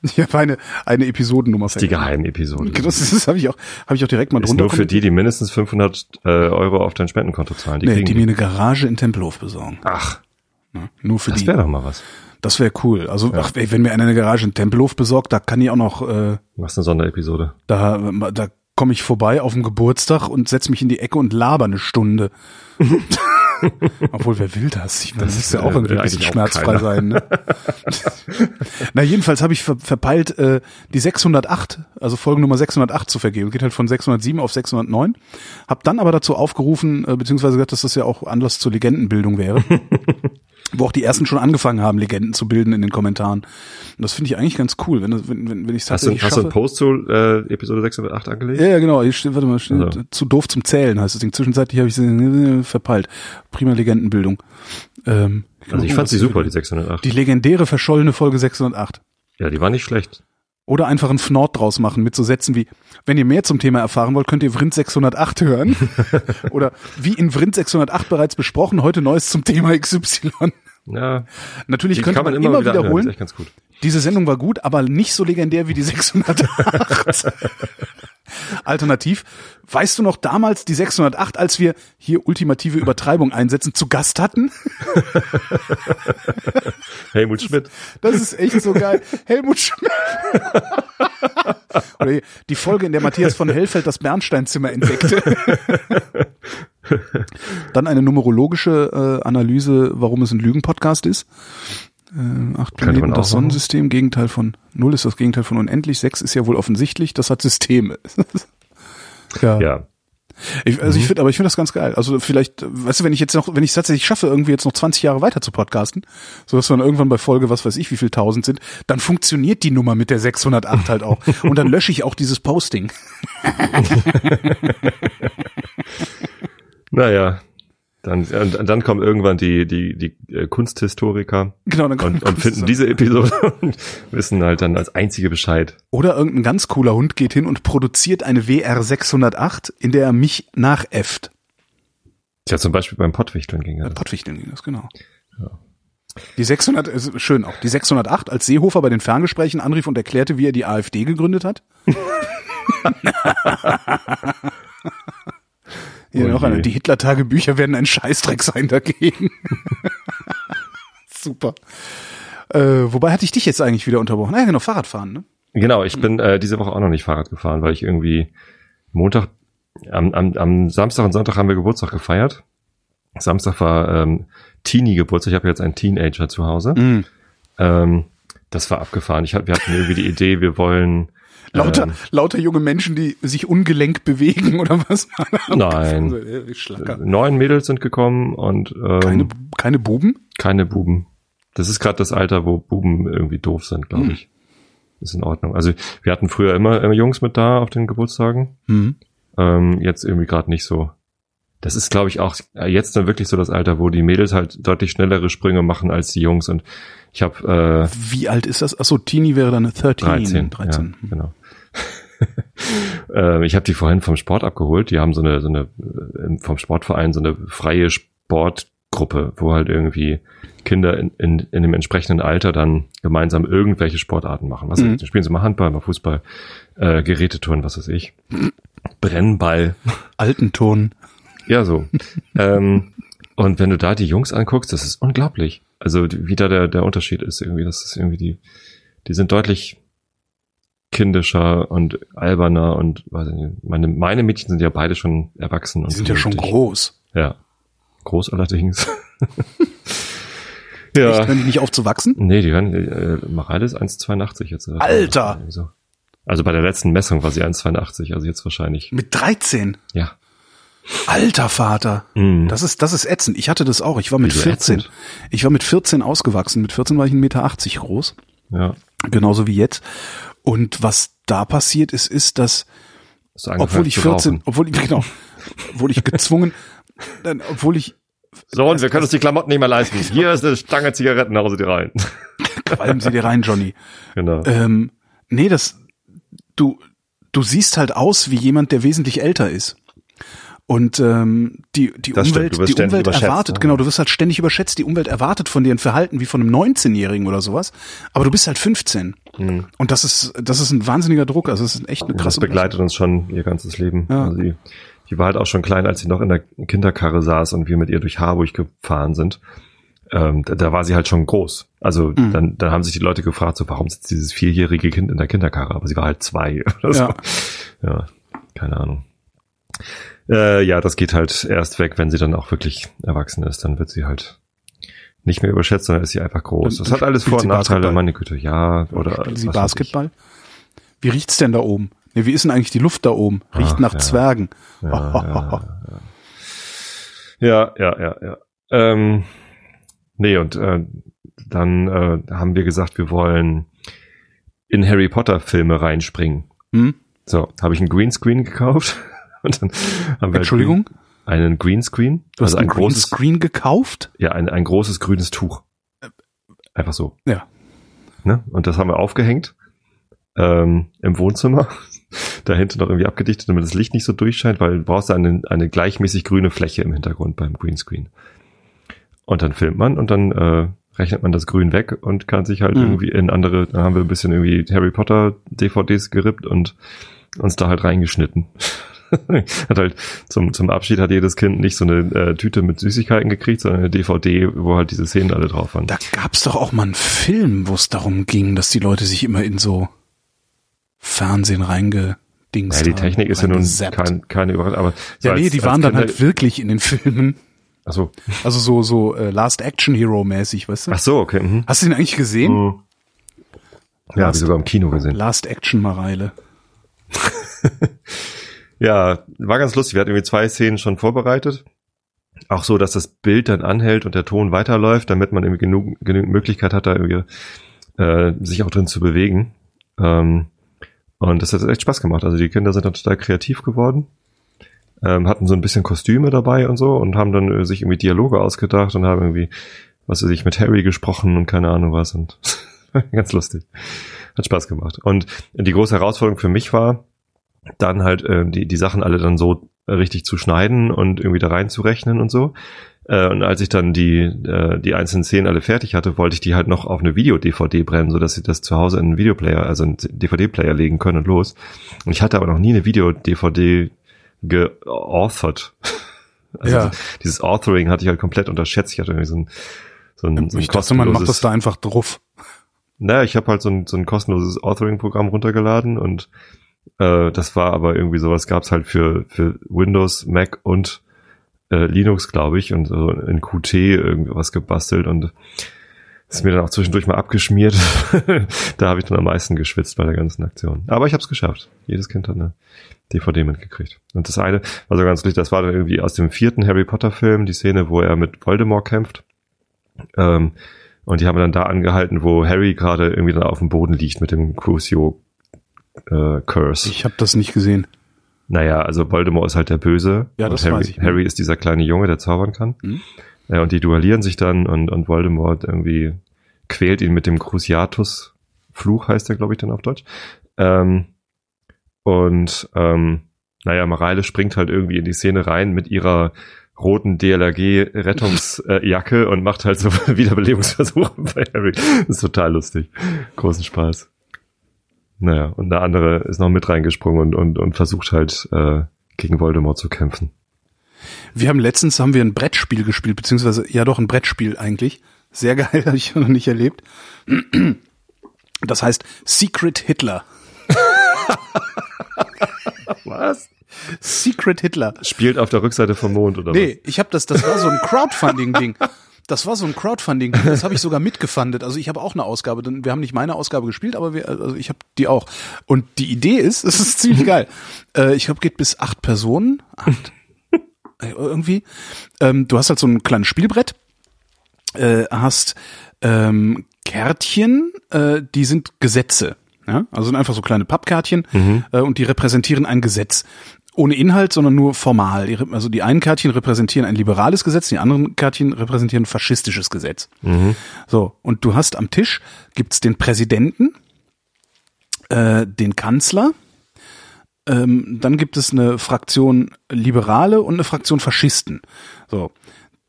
ich habe eine eine Episodennummer das ist die vergessen. Geheimepisode. Das, ist- das habe ich auch habe ich auch direkt mal ist drunter nur für die, die mindestens 500 äh, Euro auf dein Spendenkonto zahlen. Die nee, die die. mir eine Garage in Tempelhof besorgen. Ach, Ne? Nur für das die. wäre doch mal was. Das wäre cool. Also ach, ey, wenn mir einer eine Garage in Tempelhof besorgt, da kann ich auch noch äh, Du machst eine Sonderepisode. Da, da komme ich vorbei auf dem Geburtstag und setz mich in die Ecke und laber eine Stunde. Obwohl, wer will das? Ich meine, das Das ist ja auch irgendwie will ein bisschen schmerzfrei sein. Ne? Na, jedenfalls habe ich ver verpeilt, äh, die 608, also Folgennummer 608 zu vergeben. Geht halt von 607 auf 609. Hab dann aber dazu aufgerufen, äh, beziehungsweise gesagt, dass das ja auch Anlass zur Legendenbildung wäre. wo auch die ersten schon angefangen haben, Legenden zu bilden in den Kommentaren. Und das finde ich eigentlich ganz cool, wenn, wenn, wenn, wenn ich Hast du, hast du einen Post zu äh, Episode 608 angelegt? Ja, ja, genau. Steht, warte mal, Also. zu doof zum Zählen heißt das Ding. Zwischenzeitlich habe ich sie äh, verpeilt. Prima Legendenbildung. Ähm, Also ich fand sie super, die 608. Die legendäre verschollene Folge 608. ja, die war nicht schlecht. Oder einfach einen Fnord draus machen mit so Sätzen wie, wenn ihr mehr zum Thema erfahren wollt, könnt ihr Vrind 608 hören. Oder wie in Vrind 608 bereits besprochen, heute Neues zum Thema XY. Ja, Natürlich könnte kann man, man immer, wieder anhören, wiederholen, diese Sendung war gut, aber nicht so legendär wie die 608. Alternativ, weißt du noch damals die 608, als wir hier ultimative Übertreibung einsetzen, zu Gast hatten? Helmut Schmidt. Das ist echt so geil. Helmut Schmidt. Oder die Folge, in der Matthias von Hellfeld das Bernsteinzimmer entdeckte. Dann eine numerologische äh, Analyse, warum es ein Lügen-Podcast ist. Äh, acht Planeten, auch das Sonnensystem, Gegenteil von Null ist das Gegenteil von unendlich, sechs ist ja wohl offensichtlich, das hat Systeme. ja. Ja. Ich, also Mhm. ich finde, aber ich finde das ganz geil. Also vielleicht, weißt du, wenn ich jetzt noch, wenn ich es tatsächlich schaffe, irgendwie jetzt noch 20 Jahre weiter zu podcasten, so dass wir dann irgendwann bei Folge, was weiß ich, wie viel tausend sind, dann funktioniert die Nummer mit der 608 halt auch. Und dann lösche ich auch dieses Posting. Naja. Dann, und dann kommen irgendwann die, die, die äh, Kunsthistoriker Genau, dann und, kommt- und finden diese Episode und wissen halt dann als einzige Bescheid. Oder irgendein ganz cooler Hund geht hin und produziert eine WR 608, in der er mich nachäfft. Ja, zum Beispiel beim Pottwichteln ging Bei das. Pottwichteln ging das, genau. Die 600, ist schön auch. Die 608, als Seehofer bei den Ferngesprächen anrief und erklärte, wie er die AfD gegründet hat. Oh noch eine. Die Hitler-Tagebücher werden ein Scheißdreck sein dagegen. Super. Äh, wobei hatte ich dich jetzt eigentlich wieder unterbrochen? Naja, genau, Fahrradfahren, ne? Genau, ich bin äh, diese Woche auch noch nicht Fahrrad gefahren, weil ich irgendwie Montag am, am, am Samstag und Sonntag haben wir Geburtstag gefeiert. Samstag war ähm, Teenie-Geburtstag. Ich habe jetzt einen Teenager zu Hause. Mhm. Ähm, das war abgefahren. Ich hab, wir hatten irgendwie die Idee, wir wollen Lauter, ähm, lauter junge Menschen, die sich ungelenk bewegen oder was? Nein. Äh, neun Mädels sind gekommen und ähm, Keine, keine Buben? keine Buben. Das ist gerade das Alter, wo Buben irgendwie doof sind, glaube Hm. ich. Ist in Ordnung. Also wir hatten früher immer, immer Jungs mit da auf den Geburtstagen. Mhm. Ähm, jetzt irgendwie gerade nicht so. Das ist, glaube ich, auch jetzt dann wirklich so das Alter, wo die Mädels halt deutlich schnellere Sprünge machen als die Jungs. Und ich habe äh, Wie alt ist das? Achso, Teenie wäre dann 13. 13. 13. Ja, genau. äh, ich habe die vorhin vom Sport abgeholt. Die haben so eine, so eine äh, vom Sportverein so eine freie Sportgruppe, wo halt irgendwie Kinder in, in, in dem entsprechenden Alter dann gemeinsam irgendwelche Sportarten machen. Was Mhm. spielen sie mal Handball, mal Fußball, äh, Gerätetouren, was weiß ich. Brennball. Altenton. Ja, so. ähm, und wenn du da die Jungs anguckst, das ist unglaublich. Also wie da der, der Unterschied ist irgendwie. Das ist irgendwie die, die sind deutlich kindischer und alberner und weiß ich nicht, meine, meine Mädchen sind ja beide schon erwachsen und Die sind ja schon groß. Ja. Groß allerdings. Echt, ja. wenn die nicht aufzuwachsen? Nee, die werden, äh, Mareile ist 1,82 jetzt. Alter! Irgendwie So. Also bei der letzten Messung war sie 1,82, also jetzt wahrscheinlich. Mit 13. Ja. Alter Vater. Mhm. Das ist, das ist ätzend. Ich hatte das auch. Ich war mit Wieso 14. ätzend? Ich war mit 14 ausgewachsen. Mit 14 war ich 1,80 Meter groß. Ja. Genauso wie jetzt. Und was da passiert ist, ist, dass, obwohl ich zu 14, rauchen? obwohl ich, genau, obwohl ich gezwungen, dann, obwohl ich, So, und wir können uns die Klamotten nicht mehr leisten. Hier ist eine Stange Zigaretten, hause die rein. qualmen Sie dir rein, Johnny. genau. Ähm, nee, das, du, du siehst halt aus wie jemand, der wesentlich älter ist. Und ähm, die, die Das Umwelt, die Umwelt erwartet, ne? genau, du wirst halt ständig überschätzt. Die Umwelt erwartet von dir ein Verhalten wie von einem 19-Jährigen oder sowas. Aber du bist halt 15. Mhm. Und das ist, das ist ein wahnsinniger Druck. Also das ist echt eine Das krasse begleitet uns schon ihr ganzes Leben. Ja. Also die, die war halt auch schon klein, als sie noch in der Kinderkarre saß und wir mit ihr durch Harburg gefahren sind. Ähm, da, da war sie halt schon groß. Also Mhm. dann, dann haben sich die Leute gefragt, so warum sitzt dieses vierjährige Kind in der Kinderkarre? Aber sie war halt zwei oder so. Ja. Ja, keine Ahnung. Äh, ja, das geht halt erst weg, wenn sie dann auch wirklich erwachsen ist. Dann wird sie halt nicht mehr überschätzt, sondern ist sie einfach groß. Dann Das hat alles Vor- und Nachteile, Basketball. meine Güte. Ja, oder Spielen Sie Basketball? Wie riecht's denn da oben? Nee, wie ist denn eigentlich die Luft da oben? Riecht Ach, nach ja. Zwergen. ich. Ja, ja, ja, ja, ja. Ähm, nee, und äh, dann äh, haben wir gesagt, wir wollen in Harry Potter Filme reinspringen. Hm? So, habe ich einen Greenscreen gekauft und dann haben wir Entschuldigung? einen Greenscreen, Du hast also ein großes, Screen gekauft? ja, ein, ein großes grünes Tuch. Einfach so. Ja. Ne? Und das haben wir aufgehängt ähm, im Wohnzimmer. Dahinter noch irgendwie abgedichtet, damit das Licht nicht so durchscheint, weil du brauchst eine, eine gleichmäßig grüne Fläche im Hintergrund beim Greenscreen. Und dann filmt man und dann äh, rechnet man das Grün weg und kann sich halt Mhm. irgendwie in andere, dann haben wir ein bisschen irgendwie Harry Potter DVDs gerippt und uns da halt reingeschnitten. hat halt zum, zum Abschied hat jedes Kind nicht so eine äh, Tüte mit Süßigkeiten gekriegt, sondern eine DVD, wo halt diese Szenen alle drauf waren. Da gab's doch auch mal einen Film, wo es darum ging, dass die Leute sich immer in so Fernsehen reingedingst Ja, die haben, Technik ist ja nun kein, keine Überraschung, aber so Ja, nee, als- die waren dann halt wirklich in den Filmen. Ach so. Also so, so äh, Last Action Hero mäßig, weißt du? Ach so, okay. Mhm. Hast du ihn eigentlich gesehen? Mhm. Ja, habe ich sogar im Kino gesehen. Last Action Mareile. Ja, war ganz lustig. Wir hatten irgendwie zwei Szenen schon vorbereitet. Auch so, dass das Bild dann anhält und der Ton weiterläuft, damit man irgendwie genug, genügend Möglichkeit hat, da irgendwie äh, sich auch drin zu bewegen. Ähm, und das hat echt Spaß gemacht. Also die Kinder sind dann total kreativ geworden, ähm, hatten so ein bisschen Kostüme dabei und so und haben dann äh, sich irgendwie Dialoge ausgedacht und haben irgendwie, was weiß ich, mit Harry gesprochen und keine Ahnung was und ganz lustig. Hat Spaß gemacht. Und die große Herausforderung für mich war, dann halt äh, die, die Sachen alle dann so äh, richtig zu schneiden und irgendwie da reinzurechnen und so. Äh, und als ich dann die, äh, die einzelnen Szenen alle fertig hatte, wollte ich die halt noch auf eine Video-DVD brennen, so dass sie das zu Hause in einen Videoplayer, also einen DVD-Player legen können und los. Und ich hatte aber noch nie eine Video-DVD geauthert. Also Ja. dieses Authoring hatte ich halt komplett unterschätzt. Ich hatte irgendwie so ein, so ein, so ein ich dachte, man macht das da einfach drauf. naja, ich habe halt so ein, so ein kostenloses Authoring-Programm runtergeladen und Äh, das war aber irgendwie sowas gab's halt für, für Windows, Mac und äh, Linux, glaube ich, und so in Qt irgendwas gebastelt und ist mir dann auch zwischendurch mal abgeschmiert. da habe ich dann am meisten geschwitzt bei der ganzen Aktion. Aber ich habe es geschafft. Jedes Kind hat eine DVD mitgekriegt. Und das eine war so ganz lustig, das war dann irgendwie aus dem vierten Harry Potter Film, die Szene, wo er mit Voldemort kämpft. Ähm, und die haben dann da angehalten, wo Harry gerade irgendwie dann auf dem Boden liegt mit dem Crucio äh, Curse. Ich habe das nicht gesehen. Naja, also Voldemort ist halt der Böse. Ja, und das Harry, weiß ich. Harry ist dieser kleine Junge, der zaubern kann. Mhm. Ja, und die duellieren sich dann und, und Voldemort irgendwie quält ihn mit dem Cruciatus. Fluch heißt der, glaube ich, dann auf Deutsch. Ähm, und ähm, naja, Mareile springt halt irgendwie in die Szene rein mit ihrer roten DLRG-Rettungsjacke und macht halt so Wiederbelebungsversuche bei Harry. Das ist total lustig. Großen Spaß. Naja, und der andere ist noch mit reingesprungen und, und, und versucht halt äh, gegen Voldemort zu kämpfen. Wir haben letztens haben wir ein Brettspiel gespielt, beziehungsweise ja doch ein Brettspiel eigentlich. Sehr geil, habe ich noch nicht erlebt. Das heißt Secret Hitler. Was? Secret Hitler. Spielt auf der Rückseite vom Mond oder Nee, ich habe das, das war so ein Crowdfunding-Ding. Das war so ein Crowdfunding, das habe ich sogar mitgefundet. Also ich habe auch eine Ausgabe, wir haben nicht meine Ausgabe gespielt, aber wir, also ich habe die auch. Und die Idee ist, es ist ziemlich geil. Äh, ich glaube, geht bis acht Personen, acht äh, irgendwie. Ähm, du hast halt so ein kleines Spielbrett, äh, hast ähm, Kärtchen, äh, die sind Gesetze. Ja? Also sind einfach so kleine Pappkärtchen äh, und die repräsentieren ein Gesetz. Ohne Inhalt, sondern nur formal. Also die einen Kärtchen repräsentieren ein liberales Gesetz, die anderen Kärtchen repräsentieren ein faschistisches Gesetz. So, und du hast am Tisch gibt's den Präsidenten, äh, den Kanzler, ähm, dann gibt es eine Fraktion Liberale und eine Fraktion Faschisten. So,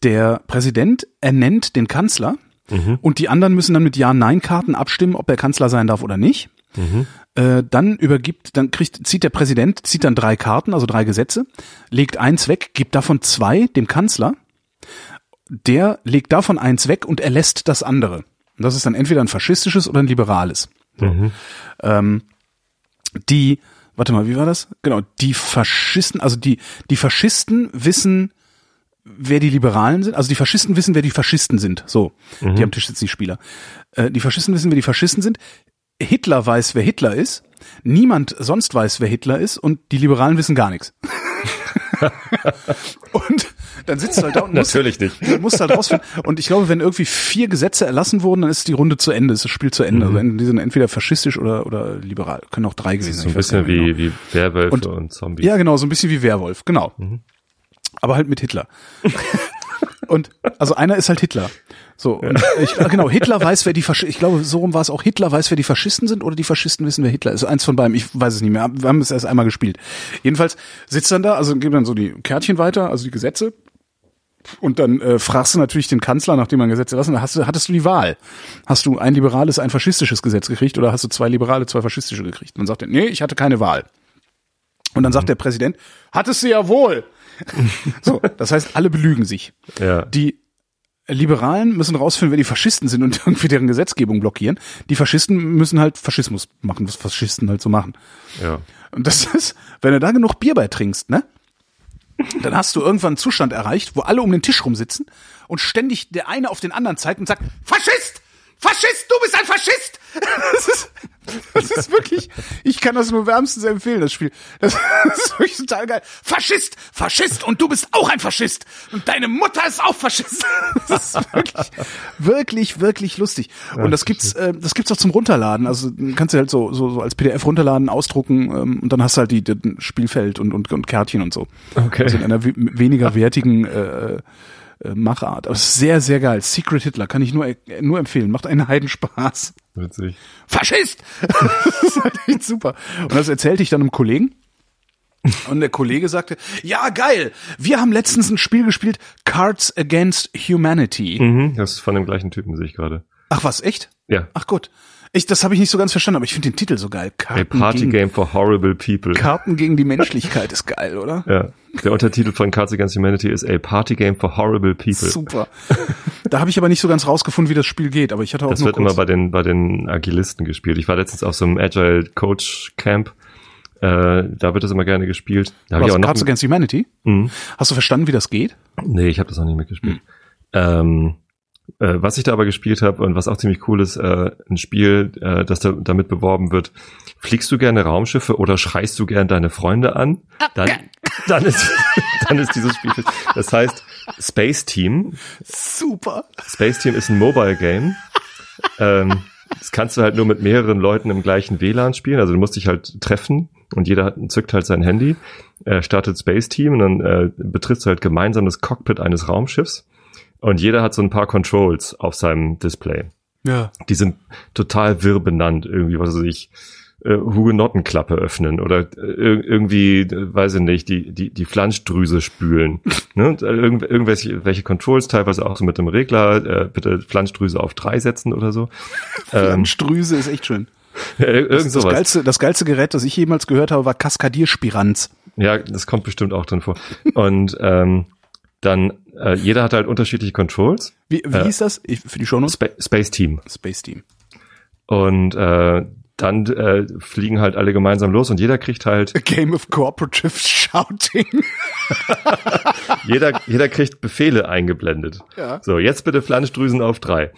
der Präsident ernennt den Kanzler und die anderen müssen dann mit Ja-Nein-Karten abstimmen, ob er Kanzler sein darf oder nicht. Äh, dann übergibt, dann kriegt, zieht der Präsident, zieht dann drei Karten, also drei Gesetze, legt eins weg, gibt davon zwei dem Kanzler, der legt davon eins weg und erlässt das andere. Und das ist dann entweder ein faschistisches oder ein liberales. So. Ähm, die, warte mal, wie war das? Genau, die Faschisten, also die, die Faschisten wissen, wer die Liberalen sind. Also die Faschisten wissen, wer die Faschisten sind. So, die am Tisch sitzen die Spieler. Äh, die Faschisten wissen, wer die Faschisten sind. Hitler weiß, wer Hitler ist. Niemand sonst weiß, wer Hitler ist. Und die Liberalen wissen gar nichts. und dann sitzt du halt da und Natürlich nicht. du halt rausfinden. Und ich glaube, wenn irgendwie vier Gesetze erlassen wurden, dann ist die Runde zu Ende, ist das Spiel zu Ende. Also die sind entweder faschistisch oder, oder liberal. Können auch drei gewesen So sein. ein weiß gar bisschen wie, genau. wie Werwölfe Und- und, Zombies. Ja, genau, so ein bisschen wie Werwolf, genau. Aber halt mit Hitler. und also einer ist halt Hitler. So, und ich, ah, genau, Hitler weiß, wer die Faschisten, ich glaube, so rum war es auch, Hitler weiß, wer die Faschisten sind oder die Faschisten wissen, wer Hitler ist. Eins von beiden, ich weiß es nicht mehr, wir haben es erst einmal gespielt. Jedenfalls sitzt dann da, also gibt dann so die Kärtchen weiter, also die Gesetze. Und dann äh, fragst du natürlich den Kanzler, nachdem man Gesetze lassen, hast du, hattest du die Wahl? Hast du ein liberales, ein faschistisches Gesetz gekriegt oder hast du zwei liberale, zwei faschistische gekriegt? Und dann sagt er, nee, ich hatte keine Wahl. Und dann sagt der Präsident, hattest du ja wohl. so, das heißt, alle belügen sich. Ja. Die Liberalen müssen rausfinden, wer die Faschisten sind und irgendwie deren Gesetzgebung blockieren. Die Faschisten müssen halt Faschismus machen, was Faschisten halt so machen. ja. Und das ist, wenn du da genug Bier bei trinkst, ne? Dann hast du irgendwann einen Zustand erreicht, wo alle um den Tisch rumsitzen und ständig der eine auf den anderen zeigt und sagt, Faschist! Faschist, du bist ein Faschist! Das ist, das ist wirklich, ich kann das nur wärmstens empfehlen, das Spiel. Das, ist wirklich total geil. Faschist, Faschist und du bist auch ein Faschist und deine Mutter ist auch Faschist. Das ist wirklich, wirklich, wirklich lustig. Und das gibt's, äh, das gibt's auch zum Runterladen. Also kannst du halt so, so, so als PDF runterladen, ausdrucken ähm, und dann hast du halt die, die Spielfeld und, und, und Kärtchen und so. Okay. Also in einer we weniger wertigen äh, äh, Machart. Aber es ist sehr, sehr geil. Secret Hitler kann ich nur, äh, nur empfehlen. Macht einen Heidenspaß. Witzig. Faschist! das ist halt echt super. Und das erzählte ich dann einem Kollegen. Und der Kollege sagte, ja, geil, wir haben letztens ein Spiel gespielt, Cards Against Humanity. Mhm, das ist von dem gleichen Typen, sehe ich gerade. Ach was, echt? Ja. Ach gut. Ich, das habe ich nicht so ganz verstanden, aber ich finde den Titel so geil. A Karten, Party gegen, Game for Horrible People. Karten gegen die Menschlichkeit ist geil, oder? ja. Der Untertitel von Cards Against Humanity ist A Party Game for Horrible People. Super. Da habe ich aber nicht so ganz rausgefunden, wie das Spiel geht, aber ich hatte auch Das nur wird kurz immer bei den, bei den Agilisten gespielt. Ich war letztens auf so einem Agile Coach Camp, Äh, da wird das immer gerne gespielt. Da Was, ich auch noch Cards Against Humanity? Mhm. Hast du verstanden, wie das geht? Nee, ich habe das noch nicht mitgespielt. Ähm, äh, was ich da aber gespielt habe und was auch ziemlich cool ist, äh, ein Spiel, äh, das da, damit beworben wird, fliegst du gerne Raumschiffe oder schreist du gerne deine Freunde an? Dann, dann, ist, dann ist dieses Spiel. Das heißt Space Team. Super. Space Team ist ein Mobile Game. ähm, das kannst du halt nur mit mehreren Leuten im gleichen WLAN spielen. Also du musst dich halt treffen und jeder hat, zückt halt sein Handy, äh, startet Space Team und dann äh, betrittst du halt gemeinsam das Cockpit eines Raumschiffs und jeder hat so ein paar Controls auf seinem Display. Ja. Die sind total wirr benannt, irgendwie, was weiß ich, äh, Hugenottenklappe öffnen oder äh, ir- irgendwie, äh, weiß ich nicht, die, die, die Flanschdrüse spülen. ne? Und, äh, irgendw irgendwelche welche Controls, teilweise auch so mit dem Regler, äh, bitte Flanschdrüse auf drei setzen oder so. ähm, Flanschdrüse ist echt schön. Ir- irgend Das, das, geilste, das geilste Gerät, das ich jemals gehört habe, war Kaskadierspiranz. Ja, das kommt bestimmt auch drin vor. Und ähm, dann, äh, jeder hat halt unterschiedliche Controls. Wie, wie Äh, hieß das? Ich, für die Shownotes? Spa Space Team. Space Team. Und äh, dann äh, fliegen halt alle gemeinsam los und jeder kriegt halt, A Game of Cooperative Shouting. jeder, jeder kriegt Befehle eingeblendet. Ja. So, jetzt bitte Flanschdrüsen auf drei.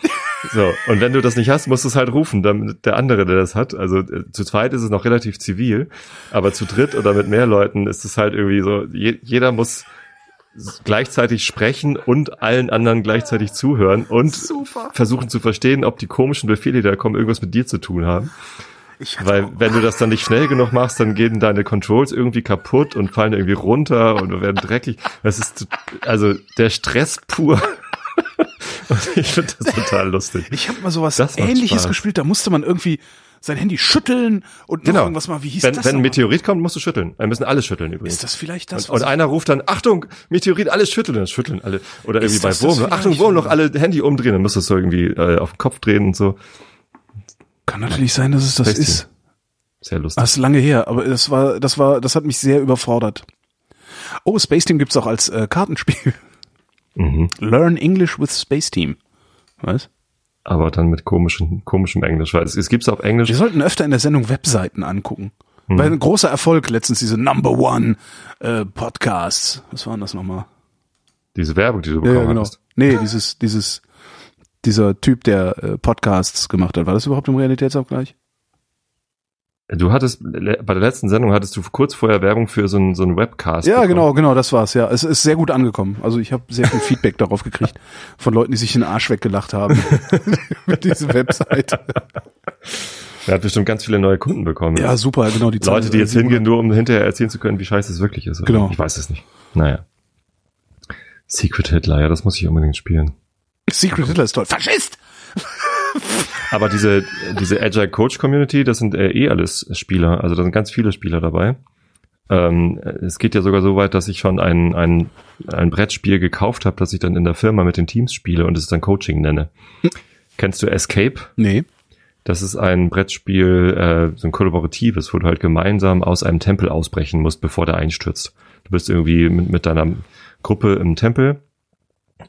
So, und wenn du das nicht hast, musst du es halt rufen, damit der andere, der das hat. Also äh, zu zweit ist es noch relativ zivil, aber zu dritt oder mit mehr Leuten ist es halt irgendwie so, je, jeder muss gleichzeitig sprechen und allen anderen gleichzeitig zuhören und Super. versuchen zu verstehen, ob die komischen Befehle, die da kommen, irgendwas mit dir zu tun haben. Weil auch- wenn du das dann nicht schnell genug machst, dann gehen deine Controls irgendwie kaputt und fallen irgendwie runter und werden dreckig. Das ist also der Stress pur. Und ich finde das total lustig. ich habe mal sowas ähnliches Spaß. gespielt, da musste man irgendwie sein Handy schütteln und Genau. irgendwas mal, wie hieß Wenn, das wenn ein? Meteorit kommt, musst du schütteln. Wir müssen alle schütteln übrigens. Ist das vielleicht das, und, und einer ruft dann, Achtung, Meteorit, alles schütteln, dann schütteln alle. Oder irgendwie bei Wurm, Achtung? Wurm, noch alle Handy umdrehen, dann musst du es so irgendwie äh, auf den Kopf drehen und so. kann natürlich sein, dass es das Space ist. Team. Sehr lustig. Das ist lange her, aber das war, das war, das hat mich sehr überfordert. Oh, Space Team gibt's auch als äh, Kartenspiel. Mhm. Learn English with Space Team. Was? Aber dann mit komischem, komischem Englisch, weil es, es gibt's auf Englisch. Wir sollten öfter in der Sendung Webseiten angucken. Hm. Weil ein großer Erfolg letztens diese Number One äh, Podcasts. Was waren das nochmal? Diese Werbung, die du bekommen ja, genau. hast. Nee, dieses, dieses, dieser Typ, der äh, Podcasts gemacht hat. War das überhaupt im Realitätsabgleich? Du hattest, bei der letzten Sendung hattest du kurz vorher Werbung für so einen, so einen Webcast. Ja, bekommen. genau, genau, das war's, ja. Es ist sehr gut angekommen. Also ich habe sehr viel Feedback darauf gekriegt von Leuten, die sich den Arsch weggelacht haben mit dieser Website. Er hat bestimmt ganz viele neue Kunden bekommen. Ja, super, genau die Leute, die jetzt hingehen, nur um hinterher erzählen zu können, wie scheiße es wirklich ist. Genau. Ich weiß es nicht. Naja. Secret Hitler, ja, das muss ich unbedingt spielen. Secret Hitler ist toll. Faschist! Aber diese, diese Agile Coach Community, das sind äh, eh alles Spieler. Also da sind ganz viele Spieler dabei. Ähm, es geht ja sogar so weit, dass ich schon ein, ein, ein Brettspiel gekauft habe, das ich dann in der Firma mit den Teams spiele und es dann Coaching nenne. Kennst du Escape? Nee. Das ist ein Brettspiel, äh, so ein kollaboratives, wo du halt gemeinsam aus einem Tempel ausbrechen musst, bevor der einstürzt. Du bist irgendwie mit, mit deiner Gruppe im Tempel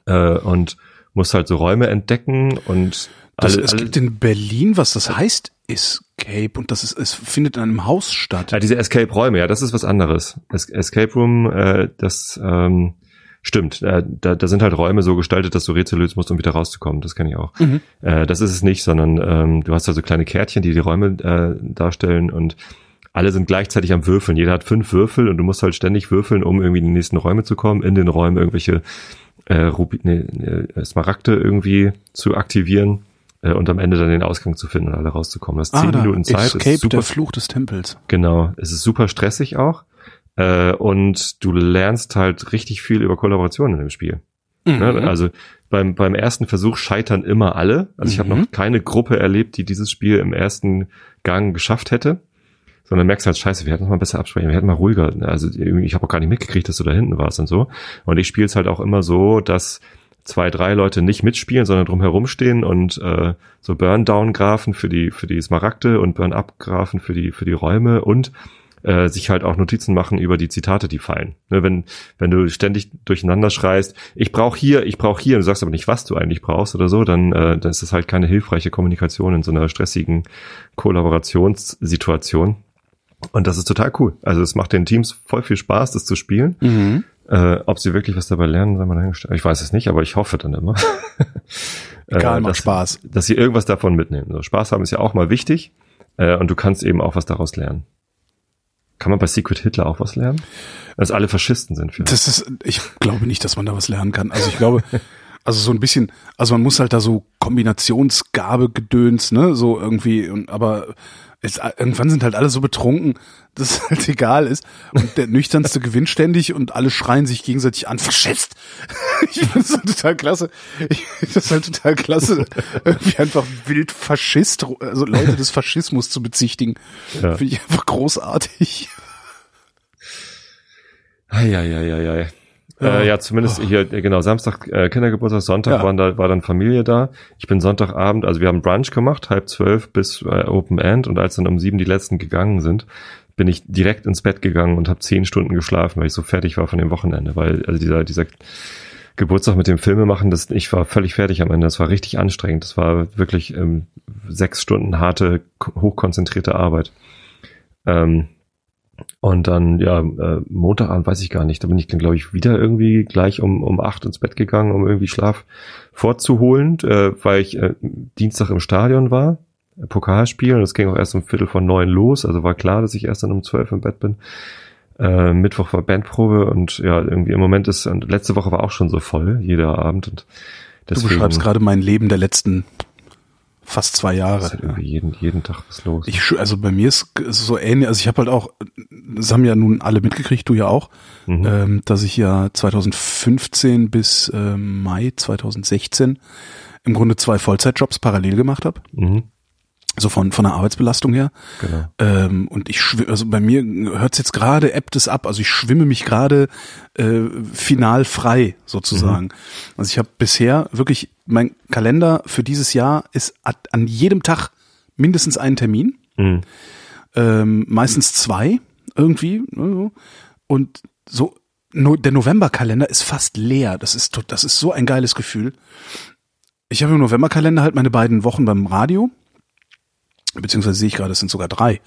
äh, und musst halt so Räume entdecken und Das, alle, es alle, gibt in Berlin, was das heißt, Escape und das ist, es findet in einem Haus statt. ja, diese Escape-Räume, ja, das ist was anderes. Es Escape Room, äh, das ähm, stimmt. Äh, da, da sind halt Räume so gestaltet, dass du Rätsel lösen musst, um wieder rauszukommen. Das kenne ich auch. Mhm. Äh, das ist es nicht, sondern ähm, du hast da so kleine Kärtchen, die die Räume äh, darstellen und alle sind gleichzeitig am Würfeln. Jeder hat fünf Würfel und du musst halt ständig würfeln, um irgendwie in die nächsten Räume zu kommen, in den Räumen irgendwelche äh, Rubi nee, nee, Smaragde irgendwie zu aktivieren äh, und am Ende dann den Ausgang zu finden und alle rauszukommen. Das ist zehn Ah, da. Minuten Zeit. Escape, ist super, der Fluch des Tempels. genau, es ist super stressig auch. Äh, und du lernst halt richtig viel über Kollaboration in dem Spiel. Mhm. Ne? Also beim, beim ersten Versuch scheitern immer alle. Also ich habe Mhm. noch keine Gruppe erlebt, die dieses Spiel im ersten Gang geschafft hätte. Sondern merkst halt, scheiße, wir hätten uns mal besser absprechen, wir hätten mal ruhiger. Also ich habe auch gar nicht mitgekriegt, dass du da hinten warst und so. Und ich spiele es halt auch immer so, dass zwei, drei Leute nicht mitspielen, sondern drum herumstehen und äh, so Burn-Down-Graphen für die, für die Smaragde und Burn-Up-Graphen für die, für die Räume und äh, sich halt auch Notizen machen über die Zitate, die fallen. Ne, wenn, wenn du ständig durcheinander schreist, ich brauche hier, ich brauche hier, und du sagst aber nicht, was du eigentlich brauchst oder so, dann, äh, dann ist das halt keine hilfreiche Kommunikation in so einer stressigen Kollaborationssituation. Und das ist total cool. Also es macht den Teams voll viel Spaß, das zu spielen. Mhm. Äh, ob sie wirklich was dabei lernen, sei mal dahingestellt. Ich weiß es nicht, aber ich hoffe dann immer. Egal, äh, macht dass, Spaß. Dass sie irgendwas davon mitnehmen. So, Spaß haben ist ja auch mal wichtig. Äh, und du kannst eben auch was daraus lernen. Kann man bei Secret Hitler auch was lernen? Dass alle Faschisten sind vielleicht. Das ist, ich glaube nicht, dass man da was lernen kann. Also ich glaube, also so ein bisschen, also man muss halt da so Kombinationsgabe gedöns, ne, so irgendwie, aber es, irgendwann sind halt alle so betrunken, dass es halt egal ist. Und der nüchternste gewinnt ständig und alle schreien sich gegenseitig an, Faschist! Ich finde das halt total klasse. Ich finde das halt total klasse, irgendwie einfach wild Faschist, also Leute des Faschismus zu bezichtigen. Ja. Finde ich einfach großartig. Eieieiei. Ja. Äh, ja, zumindest hier, äh, genau, Samstag äh, Kindergeburtstag, Sonntag Ja. waren da, war dann Familie da. Ich bin Sonntagabend, also wir haben Brunch gemacht, halb zwölf bis äh, Open End und als dann um sieben die letzten gegangen sind, bin ich direkt ins Bett gegangen und habe zehn Stunden geschlafen, weil ich so fertig war von dem Wochenende, weil also dieser, dieser Geburtstag mit dem Filme machen, das, ich war völlig fertig am Ende. Das war richtig anstrengend. Das war wirklich ähm, sechs Stunden harte, hochkonzentrierte Arbeit. Ähm, und dann, ja, äh, Montagabend weiß ich gar nicht. Da bin ich dann, glaube ich, wieder irgendwie gleich um, um acht ins Bett gegangen, um irgendwie Schlaf vorzuholen, äh, weil ich äh, Dienstag im Stadion war, äh, Pokalspiel, und es ging auch erst um Viertel von neun los. Also war klar, dass ich erst dann um zwölf im Bett bin. Äh, Mittwoch war Bandprobe und ja, irgendwie im Moment ist, und letzte Woche war auch schon so voll, jeder Abend. Und Du deswegen beschreibst gerade mein Leben der letzten fast zwei ist Jahre. halt irgendwie jeden, jeden Tag was los. Ich, also bei mir ist es so ähnlich, also ich habe halt auch, das haben ja nun alle mitgekriegt, du ja auch, Mhm. ähm, dass ich ja 2015 bis ähm, Mai 2016 im Grunde zwei Vollzeitjobs parallel gemacht habe, Mhm, so von von der Arbeitsbelastung her. genau. Ähm, und ich schwimme, also bei mir hört es jetzt gerade, ebbt es ab, also ich schwimme mich gerade äh, final frei sozusagen. Also ich habe bisher wirklich, mein Kalender für dieses Jahr ist an jedem Tag mindestens einen Termin Mhm. ähm, meistens zwei irgendwie. ne. Und so der Novemberkalender ist fast leer. Das ist das ist so ein geiles Gefühl. Ich habe im Novemberkalender halt meine beiden Wochen beim Radio, beziehungsweise sehe ich gerade, es sind sogar drei.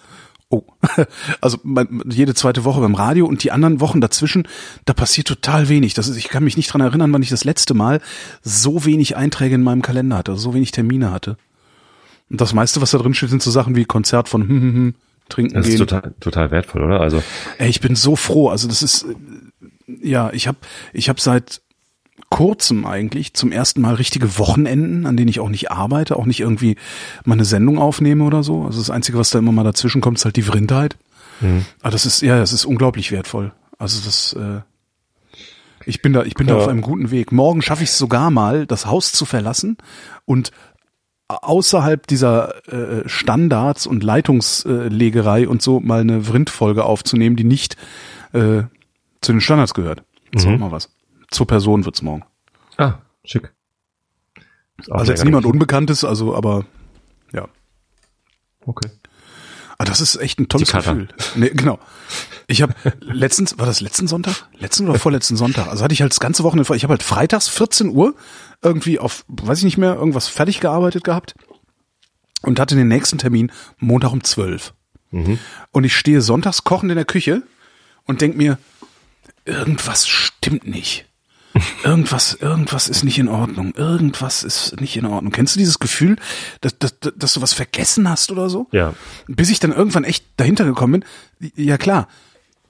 Oh, also mein, jede zweite Woche beim Radio und die anderen Wochen dazwischen, da passiert total wenig. Das ist, ich kann mich nicht dran erinnern, wann ich das letzte Mal so wenig Einträge in meinem Kalender hatte, so wenig Termine hatte. Und das meiste, was da drin steht, sind so Sachen wie Konzert von hm, hm, hm, trinken Das ist gehen. total, total wertvoll, oder? Also, Ey, ich bin so froh. Also das ist äh, ja, ich habe ich habe seit kurzem eigentlich zum ersten Mal richtige Wochenenden, an denen ich auch nicht arbeite, auch nicht irgendwie meine Sendung aufnehme oder so. Also das Einzige, was da immer mal dazwischen kommt, ist halt die Vrindheit. Mhm. Aber das ist ja, das ist unglaublich wertvoll. Also das äh, ich bin da, ich bin da Ja. auf einem guten Weg. Morgen schaffe ich es sogar mal, das Haus zu verlassen und außerhalb dieser äh, Standards und Leitungslegerei und so mal eine Vrind-Folge aufzunehmen, die nicht äh, zu den Standards gehört. Das ist Mhm. auch mal was. Zur Person wird's morgen. ah, schick. Also jetzt niemand. Unbekanntes, also aber ja. Okay. Ah, das ist echt ein tolles. Gefühl. Nee, genau. Ich habe letztens, war das letzten Sonntag? Letzten oder vorletzten Sonntag? Also hatte ich halt das ganze Wochenende. Ich habe halt freitags 14 Uhr irgendwie auf, weiß ich nicht mehr, irgendwas fertig gearbeitet gehabt und hatte den nächsten Termin Montag um 12. Mhm. Und ich stehe sonntags kochend in der Küche und denk mir, irgendwas stimmt nicht. Irgendwas, irgendwas ist nicht in Ordnung. Irgendwas ist nicht in Ordnung. Kennst du dieses Gefühl, dass, dass, dass du was vergessen hast oder so? Ja. Bis ich dann irgendwann echt dahinter gekommen bin, ja klar,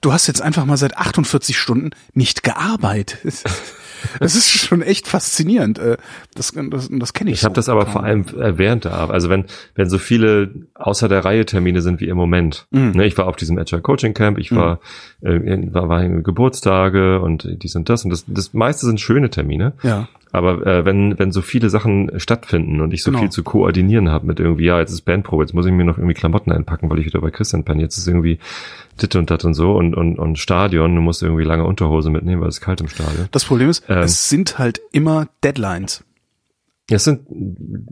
du hast jetzt einfach mal seit 48 Stunden nicht gearbeitet. Das ist schon echt faszinierend. Äh, Das, das, das kenne ich. Ich habe so das aber vor allem äh, während der Arbeit. Also wenn, wenn so viele außer der Reihe Termine sind wie im Moment. Mhm. Ne, ich war auf diesem Agile Coaching Camp, ich war, äh, in- war, war Geburtstage und dies und das. Und das, das meiste sind schöne Termine. Ja. Aber äh, wenn, wenn so viele Sachen stattfinden und ich so Genau. viel zu koordinieren habe mit irgendwie, ja, jetzt ist Bandprobe, jetzt muss ich mir noch irgendwie Klamotten einpacken, weil ich wieder bei Christian bin. Jetzt ist irgendwie dit und dat und so und, und, und Stadion, du musst irgendwie lange Unterhose mitnehmen, weil es ist kalt im Stadion. Das Problem ist, Ähm. es sind halt immer Deadlines. Es sind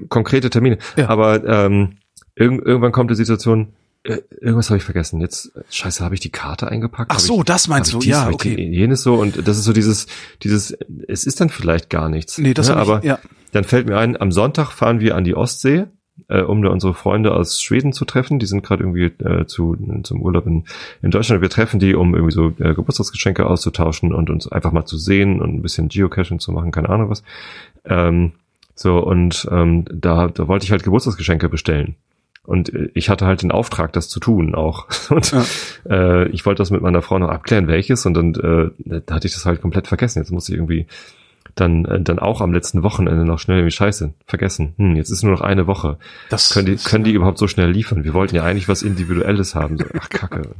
konkrete Termine. Ja. Aber ähm, irgend, irgendwann kommt die Situation, äh, irgendwas habe ich vergessen. Jetzt, scheiße, habe ich die Karte eingepackt? Ach so, ich, das meinst du? dies, Ja, okay. Jenes so und das ist so dieses, dieses, es ist dann vielleicht gar nichts. Nee, das ne? ich- aber ja. dann fällt mir ein, am Sonntag fahren wir an die Ostsee äh, um da unsere Freunde aus Schweden zu treffen. Die sind gerade irgendwie äh, zu zum Urlaub in, in Deutschland. Wir treffen die, um irgendwie so äh, Geburtstagsgeschenke auszutauschen und uns einfach mal zu sehen und ein bisschen Geocaching zu machen, keine Ahnung was. Ähm, so, und ähm, da, da wollte ich halt Geburtstagsgeschenke bestellen. Und äh, ich hatte halt den Auftrag, das zu tun auch. Und ja. äh, ich wollte das mit meiner Frau noch abklären, welches. Und dann äh, da hatte ich das halt komplett vergessen. Jetzt musste ich irgendwie dann äh, dann auch am letzten Wochenende noch schnell irgendwie scheiße vergessen. Hm, jetzt ist nur noch eine Woche. Das können die können die überhaupt so schnell liefern? Wir wollten ja eigentlich was Individuelles haben. So, ach Kacke.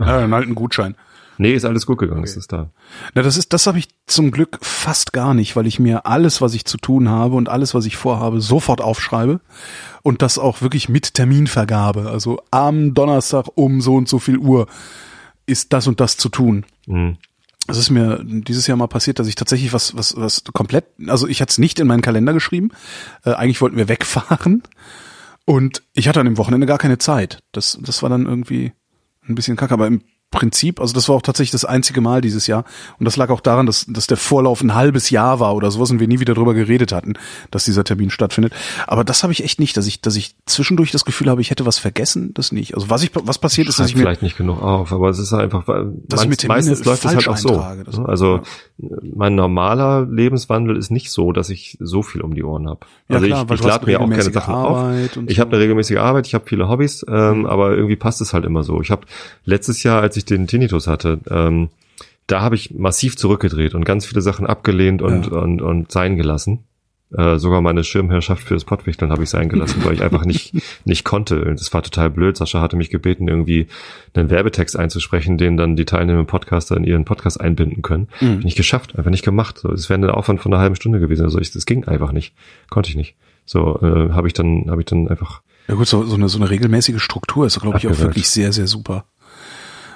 Ja, einen alten Gutschein. Nee, ist alles gut gegangen, okay. ist es da. Na, das ist, das habe ich zum Glück fast gar nicht, weil ich mir alles, was ich zu tun habe und alles, was ich vorhabe, sofort aufschreibe und das auch wirklich mit Terminvergabe. Also am Donnerstag um so und so viel Uhr ist das und das zu tun. Mhm. Es ist mir dieses Jahr mal passiert, dass ich tatsächlich was, was, was komplett, also ich hatte es nicht in meinen Kalender geschrieben. Äh, eigentlich wollten wir wegfahren und ich hatte an dem Wochenende gar keine Zeit. Das, das war dann irgendwie ein bisschen kacke, aber im Prinzip, also das war auch tatsächlich das einzige Mal dieses Jahr. Und das lag auch daran, dass, dass der Vorlauf ein halbes Jahr war oder sowas und wir nie wieder drüber geredet hatten, dass dieser Termin stattfindet. Aber das habe ich echt nicht, dass ich, dass ich zwischendurch das Gefühl habe, ich hätte was vergessen, das nicht. Also was ich, was passiert ist, dass ich mir vielleicht nicht genug auf, aber es ist einfach, dass man, meistens läuft es halt auch so. Also ja. mein normaler Lebenswandel ist nicht so, dass ich so viel um die Ohren habe. Also ja, klar, ich, ich lade mir auch keine Sachen Arbeit auf. Ich so. habe eine regelmäßige Arbeit, ich habe viele Hobbys, ähm, mhm. aber irgendwie passt es halt immer so. Ich habe letztes Jahr, als ich den Tinnitus hatte, ähm, da habe ich massiv zurückgedreht und ganz viele Sachen abgelehnt und, ja. und, und sein gelassen. Äh, sogar meine Schirmherrschaft fürs Pottwichteln habe ich sein gelassen, weil ich einfach nicht, nicht konnte. Das war total blöd. Sascha hatte mich gebeten, irgendwie einen Werbetext einzusprechen, den dann die teilnehmenden Podcaster in ihren Podcast einbinden können. Mhm. Nicht geschafft, einfach nicht gemacht. So, es wäre ein Aufwand von einer halben Stunde gewesen. Also ich, das ging einfach nicht. Konnte ich nicht. So, äh, habe ich dann, habe ich dann einfach. Ja gut, so, so, eine, so eine regelmäßige Struktur ist, glaube ich, auch wirklich sehr, sehr super.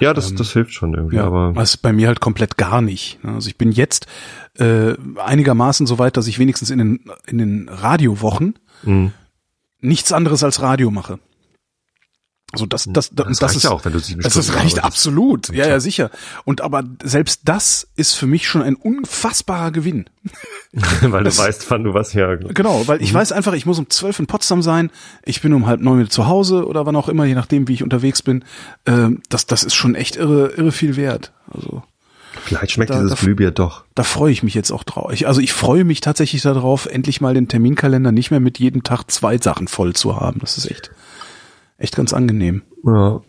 Ja, das, ähm, das hilft schon irgendwie, ja, aber. Was bei mir halt komplett gar nicht. Ne? Also ich bin jetzt äh, einigermaßen so weit, dass ich wenigstens in den, in den Radiowochen mhm. nichts anderes als Radio mache. Also das, das, das, das, das ist ja auch, wenn du sieben das, das reicht absolut. Ja, ja, sicher. Und aber selbst das ist für mich schon ein unfassbarer Gewinn. weil das, du weißt, wann du was her. Genau, weil ich mhm. weiß einfach, ich muss um zwölf in Potsdam sein. Ich bin um halb neun wieder zu Hause oder wann auch immer, je nachdem, wie ich unterwegs bin. Ähm, das, das ist schon echt irre, irre viel wert. Also. Vielleicht schmeckt da, dieses Glühbier doch. Da freue ich mich jetzt auch drauf. Ich, also ich freue mich tatsächlich darauf, endlich mal den Terminkalender nicht mehr mit jedem Tag zwei Sachen voll zu haben. Das ist echt echt ganz angenehm. Ja.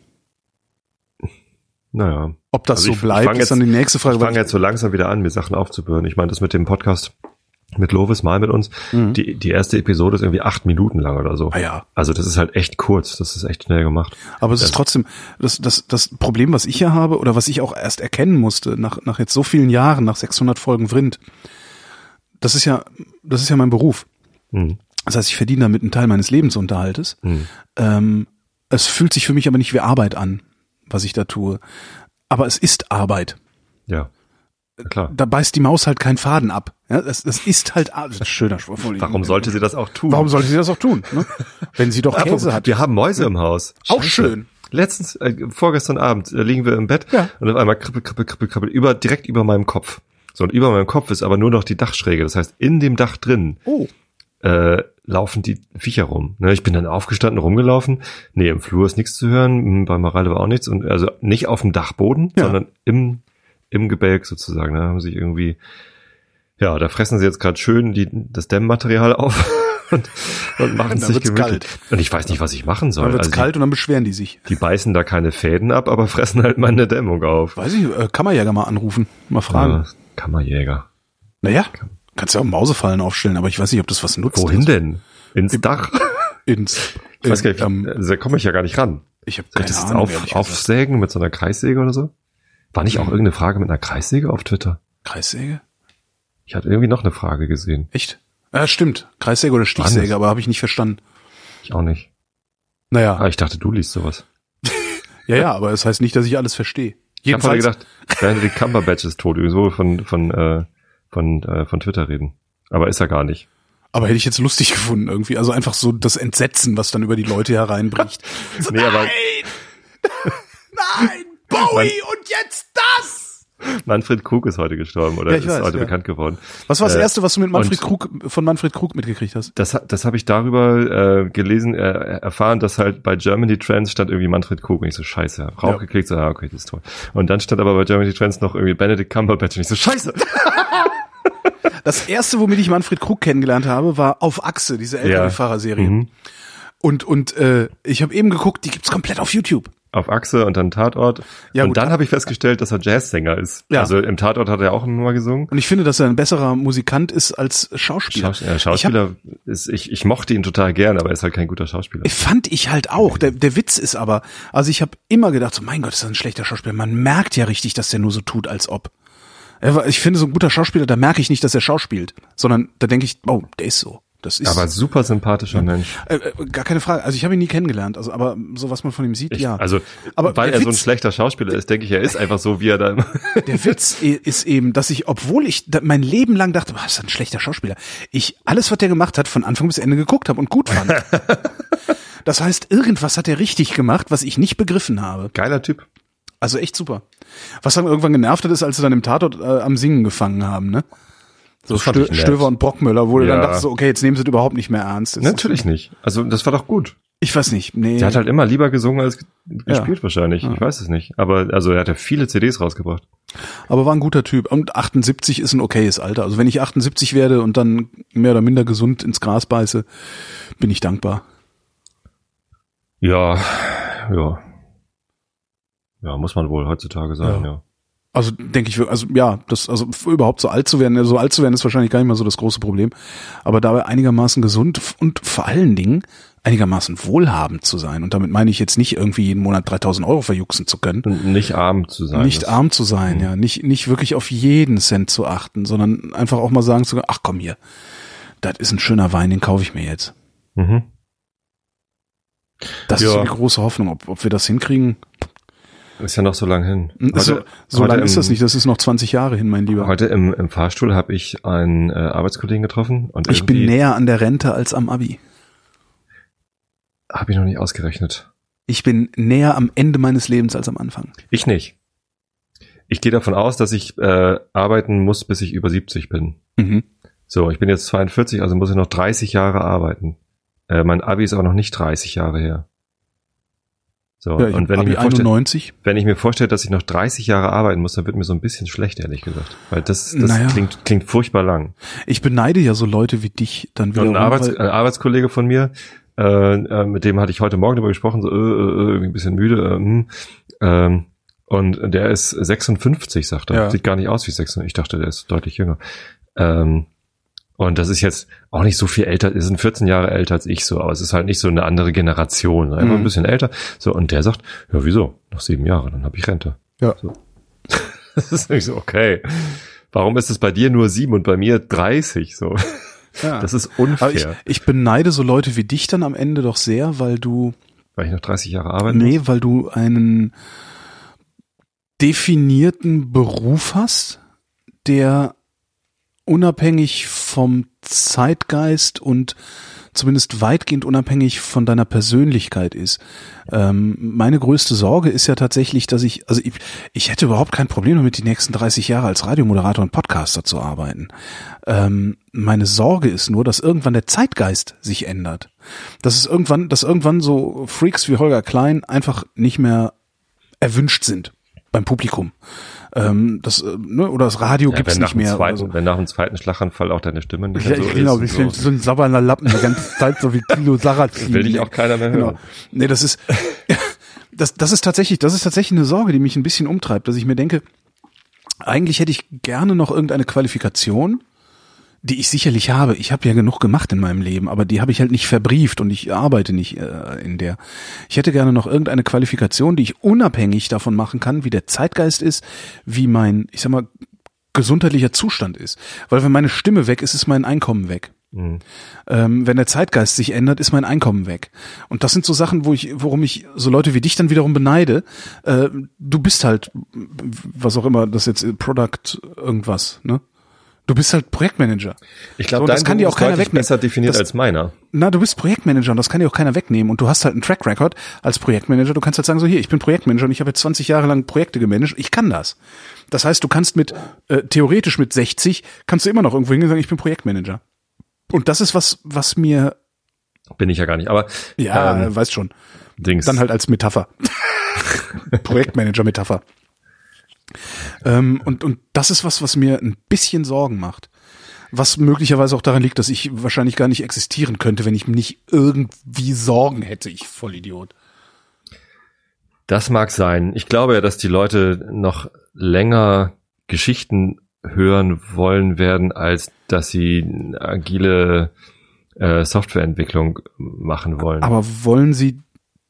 Naja. Ob das also so bleibt, ist jetzt, dann die nächste Frage. Ich fange jetzt so langsam wieder an, mir Sachen aufzubühren. Ich meine, das mit dem Podcast mit Lovis mal mit uns. Mhm. Die, die erste Episode ist irgendwie acht Minuten lang oder so. Ah ja. Also das ist halt echt kurz. Das ist echt schnell gemacht. Aber es ist trotzdem das, das, das Problem, was ich hier habe oder was ich auch erst erkennen musste nach, nach jetzt so vielen Jahren, nach 600 Folgen Vrind. Das ist ja, das ist ja mein Beruf. Mhm. Das heißt, ich verdiene damit einen Teil meines Lebensunterhaltes. Mhm. Ähm, es fühlt sich für mich aber nicht wie Arbeit an, was ich da tue. Aber es ist Arbeit. Ja. Klar. Da beißt die Maus halt keinen Faden ab. Ja, das, das ist halt das ist schöner Spruch. Warum sollte sie das auch tun? Warum sollte sie das auch tun? Ne? Wenn sie doch Käse hat. Wir haben Mäuse im Haus. Scheiße. Auch schön. Letztens, äh, vorgestern Abend, äh, liegen wir im Bett ja. und auf einmal kribbel, kribbel, kribbel, kribbel, über, direkt über meinem Kopf. So, und über meinem Kopf ist aber nur noch die Dachschräge. Das heißt, in dem Dach drin oh. Äh, laufen die Viecher rum. Ne, ich bin dann aufgestanden, rumgelaufen. Nee, im Flur ist nichts zu hören, bei Mareile war auch nichts. Und also nicht auf dem Dachboden, ja. sondern im, im Gebälk sozusagen. Da haben sich irgendwie, ja, da fressen sie jetzt gerade schön die, das Dämmmaterial auf. und, und machen sich. Kalt. Und ich weiß nicht, was ich machen soll. Dann wird's also kalt die, und dann beschweren die sich. Die beißen da keine Fäden ab, aber fressen halt meine Dämmung auf. Weiß ich, äh, Kammerjäger mal anrufen, mal fragen. Ja, Kammerjäger. Naja. Kannst ja auch Mausefallen aufstellen, aber ich weiß nicht, ob das was nutzt. Wohin ist. denn? Ins Dach? Ins. Ich weiß gar nicht, ähm, da komme ich ja gar nicht ran. Ich habe keine Ahnung. Auf, aufsägen mit so einer Kreissäge oder so? War nicht auch irgendeine Frage mit einer Kreissäge auf Twitter? Kreissäge? Ich hatte irgendwie noch eine Frage gesehen. Echt? Ja, stimmt. Kreissäge oder Stichsäge, aber habe ich nicht verstanden. Ich auch nicht. Naja. Ah, ich dachte, du liest sowas. ja, ja, aber es das heißt nicht, dass ich alles verstehe. Ich habe gedacht, Benedict Cumberbatch ist tot, so von, von äh, von, äh, von Twitter reden. Aber ist er gar nicht. Aber hätte ich jetzt lustig gefunden irgendwie. Also einfach so das Entsetzen, was dann über die Leute hereinbricht. nee, nein! nein! Bowie und jetzt das! Manfred Krug ist heute gestorben oder Ja, ist weiß, heute ja. bekannt geworden. Was war das Äh, erste, was du mit Manfred Krug, von Manfred Krug mitgekriegt hast? Das, das habe ich darüber äh, gelesen, äh, erfahren, dass halt bei Germany Trends stand irgendwie Manfred Krug und ich so scheiße, hab Ja. raufgeklickt, so, ah, okay, das ist toll. Und dann stand aber bei Germany Trends noch irgendwie Benedict Cumberbatch und ich so scheiße. Das erste, womit ich Manfred Krug kennengelernt habe, war auf Achse, diese LKW-Fahrer-Serie. Mhm. Und, und äh, ich habe eben geguckt, die gibt's komplett auf YouTube. Auf Achse und dann Tatort. Ja, und gut. dann habe ich festgestellt, dass er Jazzsänger ist. Ja. Also im Tatort hat er auch Nummer gesungen. Und ich finde, dass er ein besserer Musikant ist als Schauspieler. Schaus äh, Schauspieler ist, ich, ich mochte ihn total gern, aber er ist halt kein guter Schauspieler. Ich fand ich halt auch. Der, der Witz ist aber, also ich habe immer gedacht, so mein Gott, ist das ein schlechter Schauspieler. Man merkt ja richtig, dass der nur so tut, als ob. Ich finde, so ein guter Schauspieler, da merke ich nicht, dass er schauspielt, sondern da denke ich, oh, der ist so. Das ist aber super sympathischer Mensch. äh, äh, gar keine Frage. Also ich habe ihn nie kennengelernt, also aber so was man von ihm sieht, Ich, ja. Also, Aber weil er so ein Witz- schlechter Schauspieler ist, denke ich, er ist einfach so, wie er da immer. Der Witz ist eben, dass ich, obwohl ich mein Leben lang dachte, was ist ein schlechter Schauspieler, ich alles, was der gemacht hat, von Anfang bis Ende geguckt habe und gut fand. Das heißt, irgendwas hat er richtig gemacht, was ich nicht begriffen habe. Geiler Typ. Also echt super. Was dann irgendwann genervt hat, ist, als sie dann im Tatort äh, am Singen gefangen haben, ne? So Stö. Stöver und Brockmüller, wo du dann Ja. dachtest, so, okay, jetzt nehmen sie das überhaupt nicht mehr ernst. Das Natürlich nicht. Also, das war doch gut. Ich weiß nicht. Nee. Der hat halt immer lieber gesungen als ge- gespielt wahrscheinlich. Ich weiß es nicht. Aber, also, er hat ja viele CDs rausgebracht. Aber war ein guter Typ. Und 78 ist ein okayes Alter. Also wenn ich 78 werde und dann mehr oder minder gesund ins Gras beiße, bin ich dankbar. Ja, ja. Ja, muss man wohl heutzutage sagen, Ja. ja. Also denke ich, also ja, das, also überhaupt so alt zu werden, so alt zu werden ist wahrscheinlich gar nicht mehr so das große Problem. Aber dabei einigermaßen gesund und vor allen Dingen einigermaßen wohlhabend zu sein. Und damit meine ich jetzt nicht irgendwie jeden Monat 3000 Euro verjuxen zu können. Und nicht arm zu sein. nicht arm zu sein, ja, nicht nicht wirklich auf jeden Cent zu achten, sondern einfach auch mal sagen zu können, ach komm hier, das ist ein schöner Wein, den kaufe ich mir jetzt. Mhm. Das ist Ja. so die große Hoffnung, ob, ob wir das hinkriegen. Ist ja noch so lang hin. so so heute lang ist das nicht, das ist noch 20 Jahre hin, mein Lieber. Heute im, im Fahrstuhl habe ich einen äh, Arbeitskollegen getroffen und Ich bin näher an der Rente als am Abi. habe ich noch nicht ausgerechnet. Ich bin näher am Ende meines Lebens als am Anfang. Ich nicht. Ich gehe davon aus, dass ich äh, arbeiten muss, bis ich über 70 bin. Mhm. So, ich bin jetzt 42, also muss ich noch 30 Jahre arbeiten. Äh, mein Abi ist aber noch nicht 30 Jahre her. So, Ja, und wenn ich, mir vorstelle, 91. wenn ich mir vorstelle, dass ich noch 30 Jahre arbeiten muss, dann wird mir so ein bisschen schlecht, ehrlich gesagt. Weil das, das Naja. klingt, klingt furchtbar lang. Ich beneide ja so Leute wie dich dann wieder. Und ein, Arbeits ein Arbeitskollege von mir, äh, äh, mit dem hatte ich heute Morgen darüber gesprochen, so äh, äh, irgendwie ein bisschen müde. Äh, ähm, und der ist 56, sagt er. Ja. Sieht gar nicht aus wie 56. Ich dachte, der ist deutlich jünger. Ähm, und das ist jetzt auch nicht so viel älter, ist sind 14 Jahre älter als ich so, aber es ist halt nicht so eine andere Generation, einfach Mhm. ein bisschen älter. So, und der sagt, ja, wieso? Noch sieben Jahre, dann habe ich Rente. Ja. So. Das ist nicht so, okay. Warum ist es bei dir nur sieben und bei mir 30? So. ja. Das ist unfair. Ich, ich beneide so Leute wie dich dann am Ende doch sehr, weil du, Weil ich noch 30 Jahre arbeiten nee, weil du einen definierten Beruf hast, der unabhängig vom Zeitgeist und zumindest weitgehend unabhängig von deiner Persönlichkeit ist. Ähm, meine größte Sorge ist ja tatsächlich, dass ich, also ich, ich hätte überhaupt kein Problem damit, die nächsten 30 Jahre als Radiomoderator und Podcaster zu arbeiten. Ähm, meine Sorge ist nur, dass irgendwann der Zeitgeist sich ändert. Dass es irgendwann, dass irgendwann so Freaks wie Holger Klein einfach nicht mehr erwünscht sind beim Publikum. Ähm, das, äh, ne, oder das Radio Ja, gibt's nicht mehr. zweiten, so. wenn nach dem zweiten Schlaganfall auch deine Stimme nicht Ja, mehr so genau, ist. ich bin und so ein sabbernder Lappen die ganze Zeit, so wie Kilo Sarrazin. Will dich auch keiner mehr Genau. hören. Nee, das ist, das, das ist tatsächlich, das ist tatsächlich eine Sorge, die mich ein bisschen umtreibt, dass ich mir denke, eigentlich hätte ich gerne noch irgendeine Qualifikation, die ich sicherlich habe. Ich habe ja genug gemacht in meinem Leben, aber die habe ich halt nicht verbrieft und ich arbeite nicht äh, in der. Ich hätte gerne noch irgendeine Qualifikation, die ich unabhängig davon machen kann, wie der Zeitgeist ist, wie mein, ich sag mal, gesundheitlicher Zustand ist. Weil wenn meine Stimme weg ist, ist mein Einkommen weg. Mhm. Ähm, wenn der Zeitgeist sich ändert, ist mein Einkommen weg. Und das sind so Sachen, wo ich, worum ich so Leute wie dich dann wiederum beneide. Äh, du bist halt, was auch immer das jetzt, ist, Product irgendwas, ne? Du bist halt Projektmanager. Ich glaube, So, das kann dir auch keiner wegnehmen. besser definiert Das- als meiner. Na, du bist Projektmanager und das kann dir auch keiner wegnehmen. Und du hast halt einen Track Record als Projektmanager. Du kannst halt sagen, so hier, ich bin Projektmanager und ich habe jetzt 20 Jahre lang Projekte gemanagt. Ich kann das. Das heißt, du kannst mit, äh, theoretisch mit 60, kannst du immer noch irgendwo hingehen und sagen, ich bin Projektmanager. Und das ist was, was mir, Bin ich ja gar nicht. Aber ja, ähm, weißt schon, Dings. dann halt als Metapher. Projektmanager-Metapher. Ähm, und, und das ist was, was mir ein bisschen Sorgen macht. Was möglicherweise auch daran liegt, dass ich wahrscheinlich gar nicht existieren könnte, wenn ich nicht irgendwie Sorgen hätte. Ich Vollidiot. Das mag sein. Ich glaube ja, dass die Leute noch länger Geschichten hören wollen werden, als dass sie agile äh, Softwareentwicklung machen wollen. Aber wollen Sie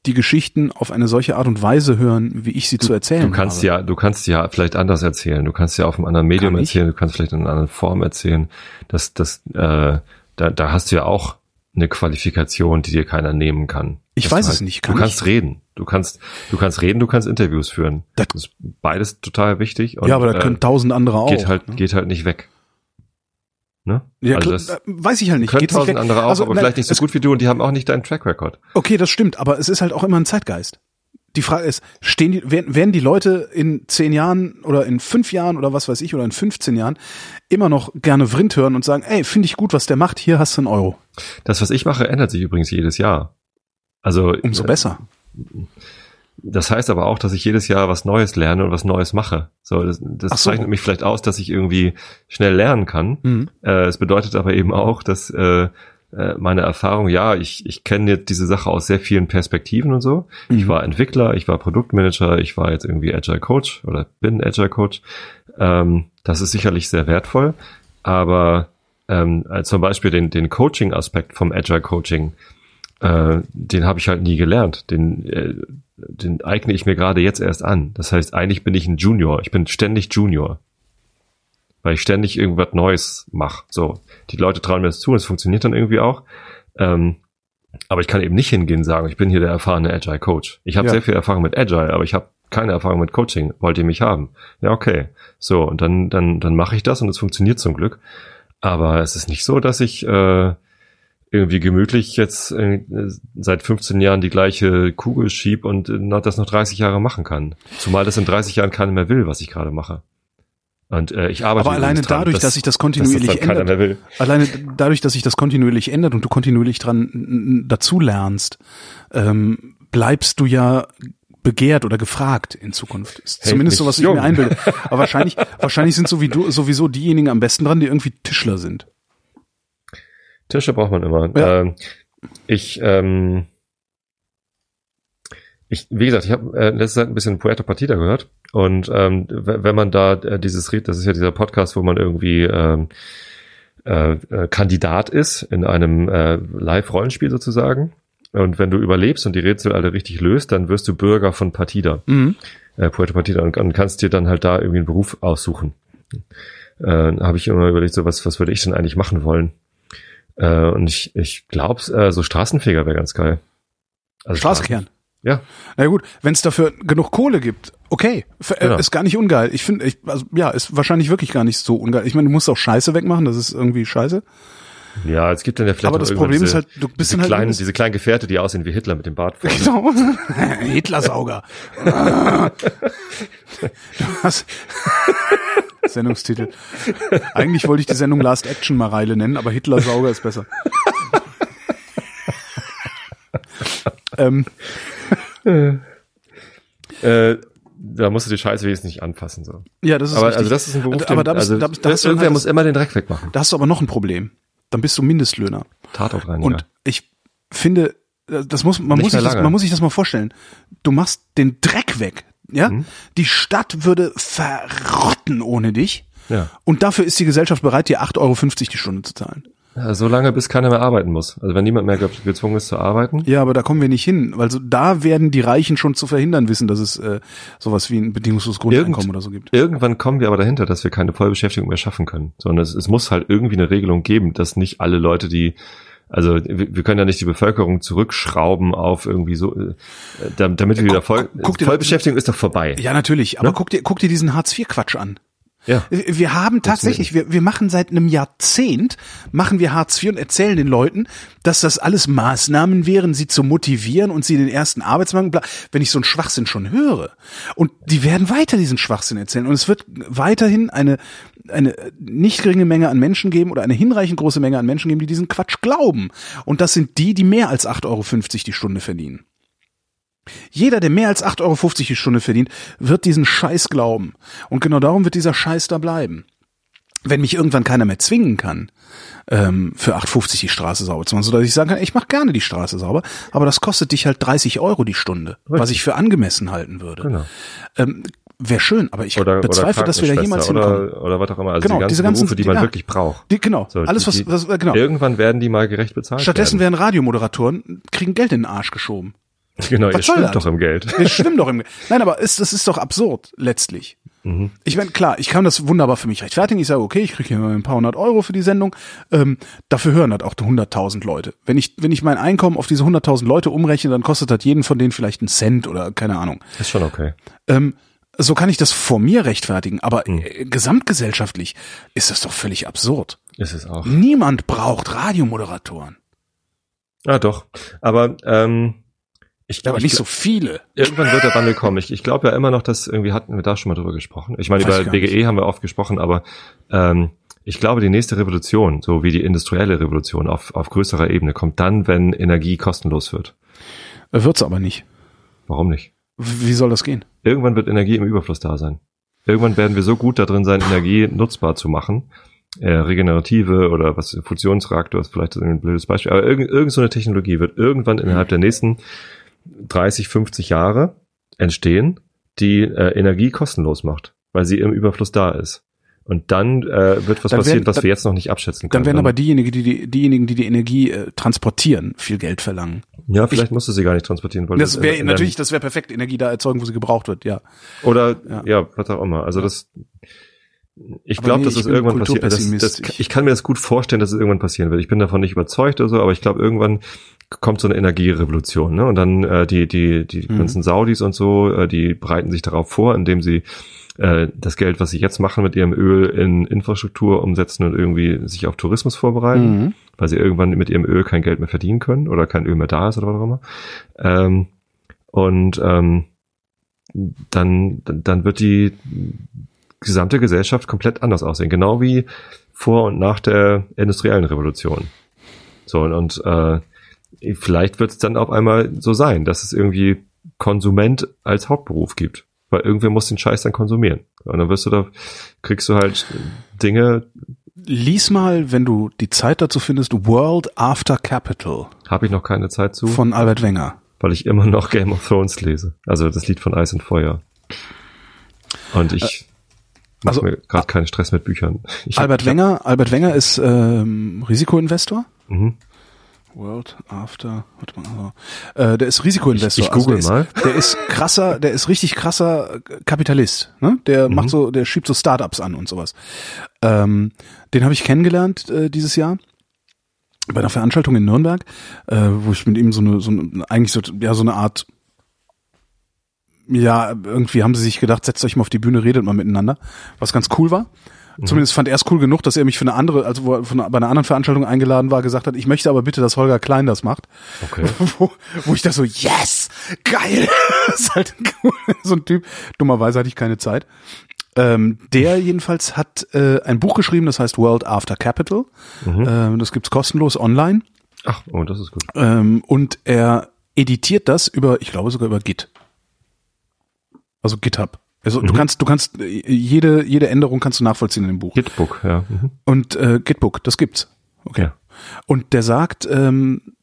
die Geschichten auf eine solche Art und Weise hören, wie ich sie zu erzählen du kannst habe? ja, du kannst ja vielleicht anders erzählen. Du kannst ja auf einem anderen Medium erzählen. Du kannst vielleicht in einer anderen Form erzählen. Das, das, äh, da, da hast du ja auch eine Qualifikation, die dir keiner nehmen kann. Ich weiß du es nicht. Kann du kannst ich? reden. Du kannst, du kannst reden. Du kannst Interviews führen. Das- ist beides total wichtig. Und, ja, aber da äh, können tausend andere auch. geht halt, ne? geht halt nicht weg. Ne? ja, also das äh, weiß ich halt nicht. können tausend andere auch, Also, aber nein, vielleicht nicht so gut wie du und die haben auch nicht deinen Track Record. Okay, das stimmt, aber es ist halt auch immer ein Zeitgeist. Die Frage ist, stehen die, werden, werden die Leute in zehn Jahren oder in fünf Jahren oder was weiß ich oder in 15 Jahren immer noch gerne Vrind hören und sagen, ey, finde ich gut, was der macht, hier hast du einen Euro. Das, was ich mache, ändert sich übrigens jedes Jahr. Also Umso äh, besser. Das heißt aber auch, dass ich jedes Jahr was Neues lerne und was Neues mache. So, das, das so. zeichnet mich vielleicht aus, dass ich irgendwie schnell lernen kann. Mhm. Äh, es bedeutet aber eben auch, dass äh, äh, meine Erfahrung, ja, ich, ich kenne jetzt diese Sache aus sehr vielen Perspektiven und so. Ich Mhm. war Entwickler, ich war Produktmanager, ich war jetzt irgendwie Agile Coach oder bin Agile Coach. Ähm, das ist sicherlich sehr wertvoll, aber ähm, äh, zum Beispiel den, den Coaching-Aspekt vom Agile Coaching, äh, den habe ich halt nie gelernt. Den, äh, den eigne ich mir gerade jetzt erst an. Das heißt, eigentlich bin ich ein Junior. Ich bin ständig Junior. Weil ich ständig irgendwas Neues mache. So, die Leute trauen mir das zu und es funktioniert dann irgendwie auch. Ähm, aber ich kann eben nicht hingehen und sagen, ich bin hier der erfahrene Agile Coach. Ich habe Ja. sehr viel Erfahrung mit Agile, aber ich habe keine Erfahrung mit Coaching. Wollt ihr mich haben? Ja, okay. So, und dann, dann, dann mache ich das und es funktioniert zum Glück. Aber es ist nicht so, dass ich äh, irgendwie gemütlich jetzt äh, seit 15 Jahren die gleiche Kugel schieb und äh, das noch 30 Jahre machen kann. Zumal das in 30 Jahren keiner mehr will, was ich gerade mache. Und äh, ich arbeite Aber alleine dran, dadurch, dass sich das dass kontinuierlich das dann keiner ändert, alleine dadurch, dass sich das kontinuierlich ändert und du kontinuierlich dran dazu lernst, ähm, bleibst du ja begehrt oder gefragt in Zukunft. Ist Hält zumindest so, was ich jung. mir einbilde. Aber wahrscheinlich, wahrscheinlich sind so wie du, sowieso diejenigen am besten dran, die irgendwie Tischler sind. Tische braucht man immer. Ja. Ähm, ich, ähm, ich, wie gesagt, ich habe äh, letzte Zeit ein bisschen Puerto Partida gehört und ähm, wenn man da äh, dieses Ried, das ist ja dieser Podcast, wo man irgendwie ähm, äh, äh, Kandidat ist in einem äh, Live-Rollenspiel sozusagen. Und wenn du überlebst und die Rätsel alle richtig löst, dann wirst du Bürger von Partida Mhm. äh, Puerto Partida und, und kannst dir dann halt da irgendwie einen Beruf aussuchen. Äh, habe ich immer überlegt, so was, was würde ich denn eigentlich machen wollen? Äh, und ich, ich glaube, äh, so Straßenfeger wäre ganz geil. Also Straßenkern. Ja. Na gut, wenn es dafür genug Kohle gibt, okay, F Genau. ist gar nicht ungeil. Ich finde, ich, also, ja, ist wahrscheinlich wirklich gar nicht so ungeil. Ich meine, du musst auch Scheiße wegmachen, das ist irgendwie Scheiße. Ja, es gibt dann ja vielleicht Aber das Problem diese, ist halt, du bist diese dann halt kleinen, diese kleinen Gefährte, die aussehen wie Hitler mit dem Bart vorne. Genau. Hitlersauger. du hast Sendungstitel. Eigentlich wollte ich die Sendung Last Action Mareile nennen, aber Hitlersauger ist besser. ähm, Äh, da musst du die Scheiße wenigstens nicht anfassen. So. ja, das ist Aber richtig. also das ist ein Beruf, aber den, da bist, also, da, da irgendwer halt muss immer den Dreck wegmachen. da hast du aber noch ein Problem. Dann bist du Mindestlöhner. Tatortreiniger. Und ich finde, äh, das muss, man Nicht muss, sich das, man muss sich das mal vorstellen. Du machst den Dreck weg. Ja? Mhm. Die Stadt würde verrotten ohne dich. ja. Und dafür ist die Gesellschaft bereit, dir 8,50 Euro die Stunde zu zahlen. ja, so lange, bis keiner mehr arbeiten muss. Also wenn niemand mehr ge- gezwungen ist zu arbeiten. Ja, aber da kommen wir nicht hin. weil so da werden die Reichen schon zu verhindern wissen, dass es äh, sowas wie ein bedingungsloses Grundeinkommen Irgend- oder so gibt. Irgendwann kommen wir aber dahinter, dass wir keine Vollbeschäftigung mehr schaffen können. Sondern es, es muss halt irgendwie eine Regelung geben, dass nicht alle Leute, die also wir können ja nicht die Bevölkerung zurückschrauben auf irgendwie so, äh, da- damit wir wieder voll, guck dir Vollbeschäftigung ist doch vorbei. Ja, natürlich. Aber Ne? guck dir, guck dir diesen Hartz-IV-Quatsch an. Ja. Wir haben tatsächlich, wir, wir machen seit einem Jahrzehnt, machen wir Hartz IV und erzählen den Leuten, dass das alles Maßnahmen wären, sie zu motivieren und sie den ersten Arbeitsmarkt, bla- wenn ich so einen Schwachsinn schon höre. Und die werden weiter diesen Schwachsinn erzählen. Und es wird weiterhin eine, eine nicht geringe Menge an Menschen geben oder eine hinreichend große Menge an Menschen geben, die diesen Quatsch glauben. Und das sind die, die mehr als 8,50 Euro die Stunde verdienen. Jeder, der mehr als 8,50 Euro die Stunde verdient, wird diesen Scheiß glauben. Und genau darum wird dieser Scheiß da bleiben. Wenn mich irgendwann keiner mehr zwingen kann, ähm, für 8,50 die Straße sauber zu machen, sodass ich sagen kann, ich mache gerne die Straße sauber, aber das kostet dich halt 30 Euro die Stunde, was ich für angemessen halten würde. Genau. Ähm, Wäre schön, aber ich Oder, bezweifle, oder dass wir da jemals hinkommen. oder, oder was auch immer. Also Genau, die ganzen diese ganzen- Berufe, die man ja. wirklich braucht. Die, genau, So, alles was, die- was genau. Irgendwann werden die mal gerecht bezahlt Stattdessen werden. werden Radiomoderatoren, kriegen Geld in den Arsch geschoben. Genau, ihr Was soll schwimmt das? doch im Geld. Wir schwimmen doch im. Nein, aber es, das ist doch absurd letztlich. Mhm. Ich meine, klar, ich kann das wunderbar für mich rechtfertigen. Ich sage, okay, ich kriege hier mal ein paar hundert Euro für die Sendung. Ähm, dafür hören halt auch 100.000 Leute. Wenn ich, wenn ich mein Einkommen auf diese 100.000 Leute umrechne, dann kostet das jeden von denen vielleicht einen Cent oder keine Ahnung. Ist schon okay. Ähm, so kann ich das vor mir rechtfertigen. Aber Mhm. äh, gesamtgesellschaftlich ist das doch völlig absurd. Ist es auch. Niemand braucht Radiomoderatoren. Ah, doch. Aber ähm, ich, ich, nicht so viele. Irgendwann wird der Wandel kommen. Ich, ich glaube ja immer noch, dass irgendwie hatten wir da schon mal drüber gesprochen. Ich meine, Weiß über gar nicht. BGE haben wir oft gesprochen, aber ähm, ich glaube, die nächste Revolution, so wie die industrielle Revolution auf, auf größerer Ebene, kommt dann, wenn Energie kostenlos wird. Wird's aber nicht. Warum nicht? Wie soll das gehen? Irgendwann wird Energie im Überfluss da sein. Irgendwann werden wir so gut da drin sein, Energie nutzbar zu machen. Äh, regenerative oder was Fusionsreaktor ist vielleicht ein blödes Beispiel, aber irgend, irgend so eine Technologie wird irgendwann innerhalb der nächsten 30, 50 Jahre entstehen, die äh, Energie kostenlos macht, weil sie im Überfluss da ist. Und dann äh, wird was Dann passieren, werden- was dann- wir jetzt noch nicht abschätzen können. Dann werden aber diejenigen, die, die diejenigen, die die Energie äh, transportieren, viel Geld verlangen. ja, vielleicht musst du sie gar nicht transportieren, weil Das in- wäre natürlich, das wäre perfekt, Energie da erzeugen, wo sie gebraucht wird, ja. Oder Ja. ja, was auch immer. Also das ich glaube, nee, dass es irgendwann passiert. Das, das, ich kann mir das gut vorstellen, dass es irgendwann passieren wird. Ich bin davon nicht überzeugt oder so, aber ich glaube, irgendwann kommt so eine Energierevolution, ne? Und dann äh, die die die Mhm. ganzen Saudis und so, äh, die bereiten sich darauf vor, indem sie äh, das Geld, was sie jetzt machen mit ihrem Öl, in Infrastruktur umsetzen und irgendwie sich auf Tourismus vorbereiten, Mhm. weil sie irgendwann mit ihrem Öl kein Geld mehr verdienen können oder kein Öl mehr da ist oder was auch immer. Ähm, und ähm, dann, dann wird die gesamte Gesellschaft komplett anders aussehen, genau wie vor und nach der industriellen Revolution. So und, und äh, vielleicht wird es dann auf einmal so sein, dass es irgendwie Konsument als Hauptberuf gibt, weil irgendwer muss den Scheiß dann konsumieren. Und dann wirst du da kriegst du halt Dinge. Lies mal, wenn du die Zeit dazu findest, World After Capital Habe ich noch keine Zeit zu, von Albert Wenger. weil ich immer noch Game of Thrones lese. Also das Lied von Eis und Feuer. Und ich mache also, mir gerade keinen Stress mit Büchern. Ich hab- Albert hab- Wenger, Albert Wenger ist ähm, Risikoinvestor. Mhm. World After, warte mal, also, äh, der ist Risikoinvestor. Ich- ich google also mal. der Ist, der ist krasser, der ist richtig krasser Kapitalist. Ne? Der Mhm. macht so, der schiebt so Startups an und sowas. Ähm, den habe ich kennengelernt äh, dieses Jahr bei einer Veranstaltung in Nürnberg, äh, wo ich mit ihm so eine, so eine eigentlich so, ja so eine Art ja, irgendwie haben sie sich gedacht, setzt euch mal auf die Bühne, redet mal miteinander, was ganz cool war. Zumindest fand er es cool genug, dass er mich für eine andere, also wo er von, bei einer anderen Veranstaltung eingeladen war, gesagt hat, ich möchte aber bitte, dass Holger Klein das macht. Okay. Wo, wo ich da so, yes, geil, das ist halt cool. so ein Typ. Dummerweise hatte ich keine Zeit. Ähm, der jedenfalls hat äh, ein Buch geschrieben, das heißt World After Capital. Ähm, das gibt's kostenlos online. Ach, oh, das ist gut. Ähm, und er editiert das über, ich glaube sogar über Git. Also GitHub. Also du kannst, du kannst äh, jede jede Änderung kannst du nachvollziehen in dem Buch. Gitbook, ja. Mhm. Und äh, Gitbook, das gibt's. Okay. Ja. Und der sagt, ähm,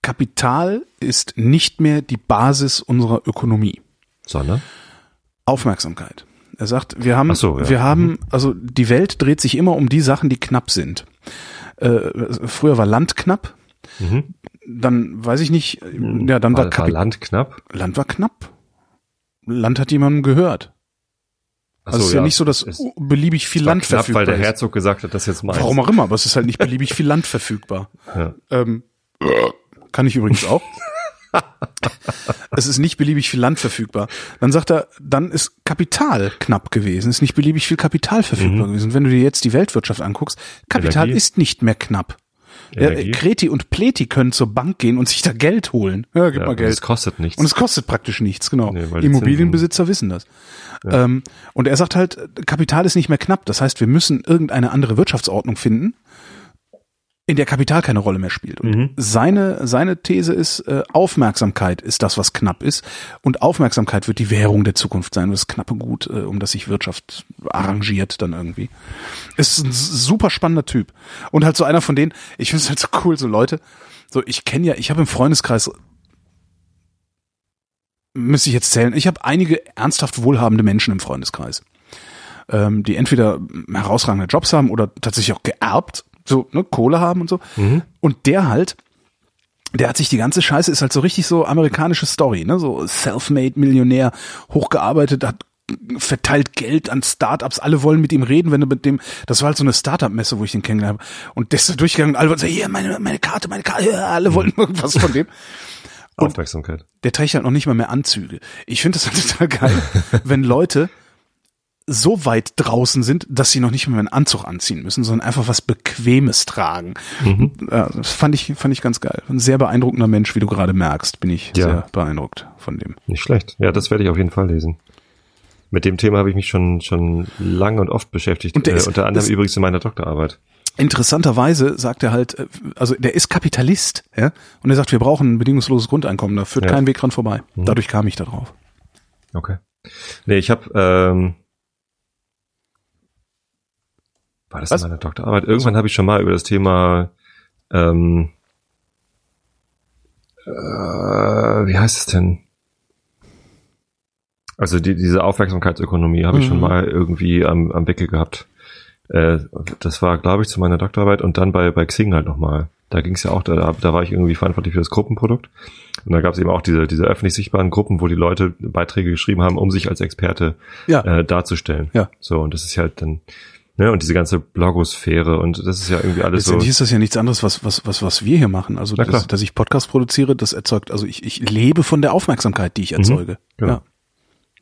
Kapital ist nicht mehr die Basis unserer Ökonomie. Sondern? Aufmerksamkeit. Er sagt, wir haben, so, ja. wir haben, also die Welt dreht sich immer um die Sachen, die knapp sind. Äh, früher war Land knapp, Mhm. dann weiß ich nicht, ja, dann war, war, war Land knapp. Land war knapp. Land hat jemandem gehört. Ach Also es ist ja, nicht so, dass es beliebig viel Land knapp, verfügbar weil der ist. Herzog gesagt hat, das jetzt mal. Warum auch immer, aber es ist halt nicht beliebig viel Land verfügbar. Ja. Ähm, kann ich übrigens auch. es ist nicht beliebig viel Land verfügbar. Dann sagt er, dann ist Kapital knapp gewesen, ist nicht beliebig viel Kapital verfügbar Mhm. gewesen. Wenn du dir jetzt die Weltwirtschaft anguckst, Kapital Energie? ist nicht mehr knapp. Ja? Kreti und Pleti können zur Bank gehen und sich da Geld holen. Ja, gib Ja, mal und Geld. Es kostet nichts. Und es kostet praktisch nichts, genau. Nee, Immobilienbesitzer wissen das. Ähm, und er sagt halt, Kapital ist nicht mehr knapp. Das heißt, wir müssen irgendeine andere Wirtschaftsordnung finden, in der Kapital keine Rolle mehr spielt. Und Mhm. seine, seine These ist, äh, Aufmerksamkeit ist das, was knapp ist. Und Aufmerksamkeit wird die Währung der Zukunft sein, das knappe Gut, äh, um das sich Wirtschaft arrangiert dann irgendwie. Ist ein super spannender Typ. Und halt so einer von denen, ich finde es halt so cool, so Leute, so ich kenne ja, ich habe im Freundeskreis müsste ich jetzt zählen. Ich habe einige ernsthaft wohlhabende Menschen im Freundeskreis, ähm, die entweder herausragende Jobs haben oder tatsächlich auch geerbt, so ne, Kohle haben und so. Und der halt, der hat sich die ganze Scheiße ist halt so richtig so amerikanische Story, ne, so self-made Millionär, hochgearbeitet, hat verteilt Geld an Startups, alle wollen mit ihm reden, wenn du mit dem, das war halt so eine Startup-Messe, wo ich den kennengelernt habe. Und der ist da durchgegangen und alle wollten sagen, hier, meine, meine Karte, meine Karte, ja, alle wollten irgendwas von dem. Aufmerksamkeit. Der trägt halt noch nicht mal mehr Anzüge. Ich finde das halt total geil, wenn Leute so weit draußen sind, dass sie noch nicht mal mehr einen Anzug anziehen müssen, sondern einfach was Bequemes tragen. Ja, das fand ich, fand ich ganz geil. Ein sehr beeindruckender Mensch, wie du gerade merkst, bin ich Ja. sehr beeindruckt von dem. Nicht schlecht. Ja, das werde ich auf jeden Fall lesen. Mit dem Thema habe ich mich schon schon lange und oft beschäftigt. Und äh, ist- unter anderem übrigens in meiner Doktorarbeit. Interessanterweise sagt er halt, äh, also der ist Kapitalist, ja, und er sagt, wir brauchen ein bedingungsloses Grundeinkommen, da führt Ja. kein Weg dran vorbei. Dadurch kam ich da drauf. Okay. Nee, ich habe ähm, war das Was? in meiner Doktorarbeit? Irgendwann habe ich schon mal über das Thema ähm, äh, wie heißt es denn? Also die, diese Aufmerksamkeitsökonomie habe ich schon Mhm. mal irgendwie am, am Wickel gehabt. Äh, das war, glaube ich, zu meiner Doktorarbeit und dann bei, bei Xing halt nochmal. Da ging es ja auch, da, da war ich irgendwie verantwortlich für das Gruppenprodukt. Und da gab es eben auch diese, diese öffentlich sichtbaren Gruppen, wo die Leute Beiträge geschrieben haben, um sich als Experte Ja. äh, darzustellen. Ja. So, und das ist halt dann, ne, und diese ganze Blogosphäre und das ist ja irgendwie alles so. Ist das ja nichts anderes, was, was, was, was wir hier machen. Also, dass, dass ich Podcast produziere, das erzeugt, also ich, ich lebe von der Aufmerksamkeit, die ich erzeuge. genau.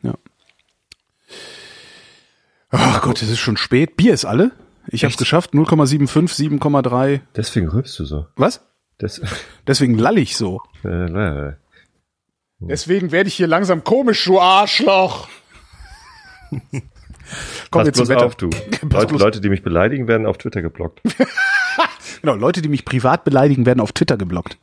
Ja. Ja. Ach Gott, es ist schon spät. Bier ist alle. Ich habe Echt? geschafft. 0,75, 7,3. Deswegen rülpst du so. Was? Das, Deswegen lall ich so. äh. Deswegen werde ich hier langsam komisch, du Arschloch. Komm jetzt zum Wetter. auf, du. Leute, Leute, die mich beleidigen, werden auf Twitter geblockt. Genau, Leute, die mich privat beleidigen, werden auf Twitter geblockt.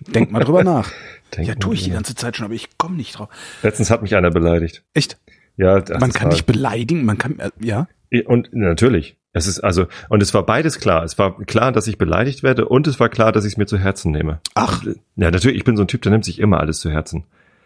Denk mal drüber nach. Denk ja, tue ich die ganze Zeit schon, aber ich komme nicht drauf. Letztens hat mich einer beleidigt. Echt? Ja, das Man kann dich beleidigen, man kann, äh, ja. Und natürlich. Es ist also, und es war beides klar. Es war klar, dass ich beleidigt werde und es war klar, dass ich es mir zu Herzen nehme. Ach. Ja, natürlich, ich bin so ein Typ, der nimmt sich immer alles zu Herzen.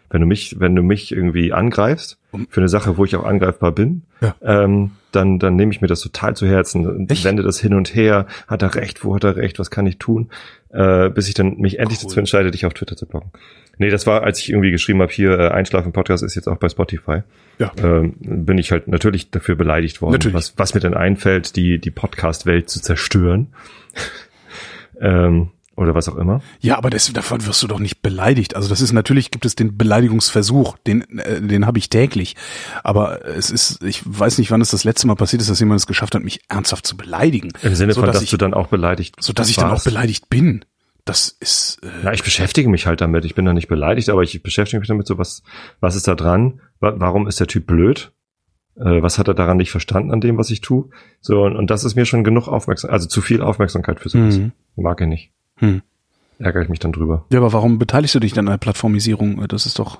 Wenn du mich, wenn du mich irgendwie angreifst, für eine Sache, wo ich auch angreifbar bin, Ja. ähm, dann, dann nehme ich mir das total zu Herzen und Echt? wende das hin und her. Hat er recht, wo hat er recht, was kann ich tun? Äh, bis ich dann mich endlich Cool. dazu entscheide, dich auf Twitter zu blocken. Nee, das war, als ich irgendwie geschrieben habe, hier, äh, Einschlafen Podcast ist jetzt auch bei Spotify. Ja. Ähm, bin ich halt natürlich dafür beleidigt worden, Natürlich. was, was mir denn einfällt, die, die Podcast-Welt zu zerstören. ähm, oder was auch immer. Ja, aber das, davon wirst du doch nicht beleidigt. Also das ist natürlich gibt es den Beleidigungsversuch, den äh, den habe ich täglich. Aber es ist, ich weiß nicht, wann es das letzte Mal passiert ist, dass jemand es geschafft hat, mich ernsthaft zu beleidigen. Im Sinne so, von, dass ich, du dann auch beleidigt so dass ich dann auch beleidigt bin. Das ist äh, Ja, ich beschäftige mich halt damit. Ich bin da nicht beleidigt, aber ich beschäftige mich damit so, was, was ist da dran? Wa- Warum ist der Typ blöd? Äh, was hat er daran nicht verstanden an dem, was ich tue? So, und, und das ist mir schon genug Aufmerksamkeit, also zu viel Aufmerksamkeit für sowas. Mhm. Mag ich nicht. Hm. Ärgere ich mich dann drüber. Ja, aber warum beteiligst du dich dann an der Plattformisierung? Das ist doch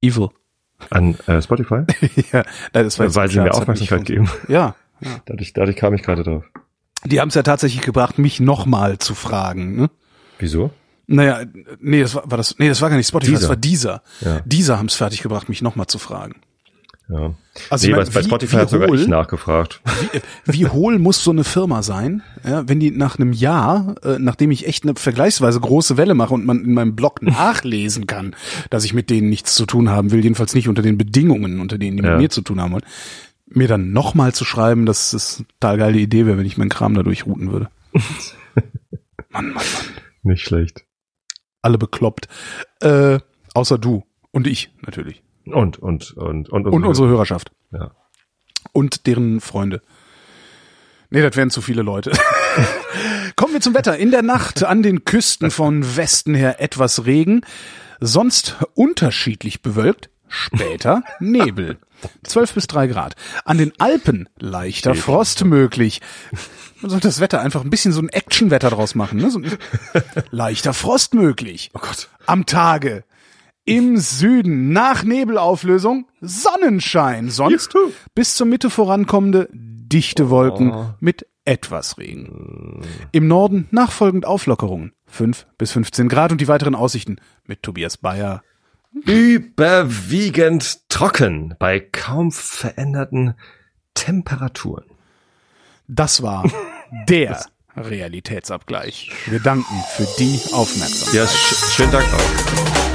evil. An äh, Spotify? ja, das war jetzt Weil sie mir Aufmerksamkeit geben. Ja, ja. Dadurch, dadurch kam ich gerade drauf. Die haben es ja tatsächlich gebracht, mich nochmal zu fragen. Ne? Wieso? Naja, nee, das war, war das, nee, das war gar nicht Spotify, das Deezer. war dieser. Ja. Dieser haben es fertig gebracht, mich nochmal zu fragen. Ja. Also nee, ich mein, bei, wie- Spotify hat sogar hohl- ich nachgefragt. Wie, wie hohl muss so eine Firma sein, ja, wenn die nach einem Jahr, äh, nachdem ich echt eine vergleichsweise große Welle mache und man in meinem Blog nachlesen kann, dass ich mit denen nichts zu tun haben will, jedenfalls nicht unter den Bedingungen, unter denen die Ja. mit mir zu tun haben wollen, mir dann nochmal zu schreiben, dass es eine total geile Idee wäre, wenn ich meinen Kram da durchrouten würde. Mann, Mann, Mann. Nicht schlecht. alle bekloppt. Äh, außer du und ich natürlich. Und, und, und, und, Und unsere Hörerschaft. Ja. Und deren Freunde. Nee, das wären zu viele Leute. Kommen wir zum Wetter. In der Nacht an den Küsten von Westen her etwas Regen, sonst unterschiedlich bewölkt, später Nebel. 12 bis 3 Grad. An den Alpen leichter Geht. Frost möglich. Man sollte das Wetter einfach ein bisschen so ein Actionwetter draus machen. Ne? So leichter Frost möglich. Oh Gott. Am Tage. Im Süden nach Nebelauflösung Sonnenschein. Sonst Juhu. bis zur Mitte vorankommende dichte Wolken Oh. mit etwas Regen. Im Norden nachfolgend Auflockerungen. 5 bis 15 Grad und die weiteren Aussichten mit Tobias Bayer. Überwiegend trocken bei kaum veränderten Temperaturen. Das war der Realitätsabgleich. Wir danken für die Aufmerksamkeit. Ja, sch schönen Dank auch.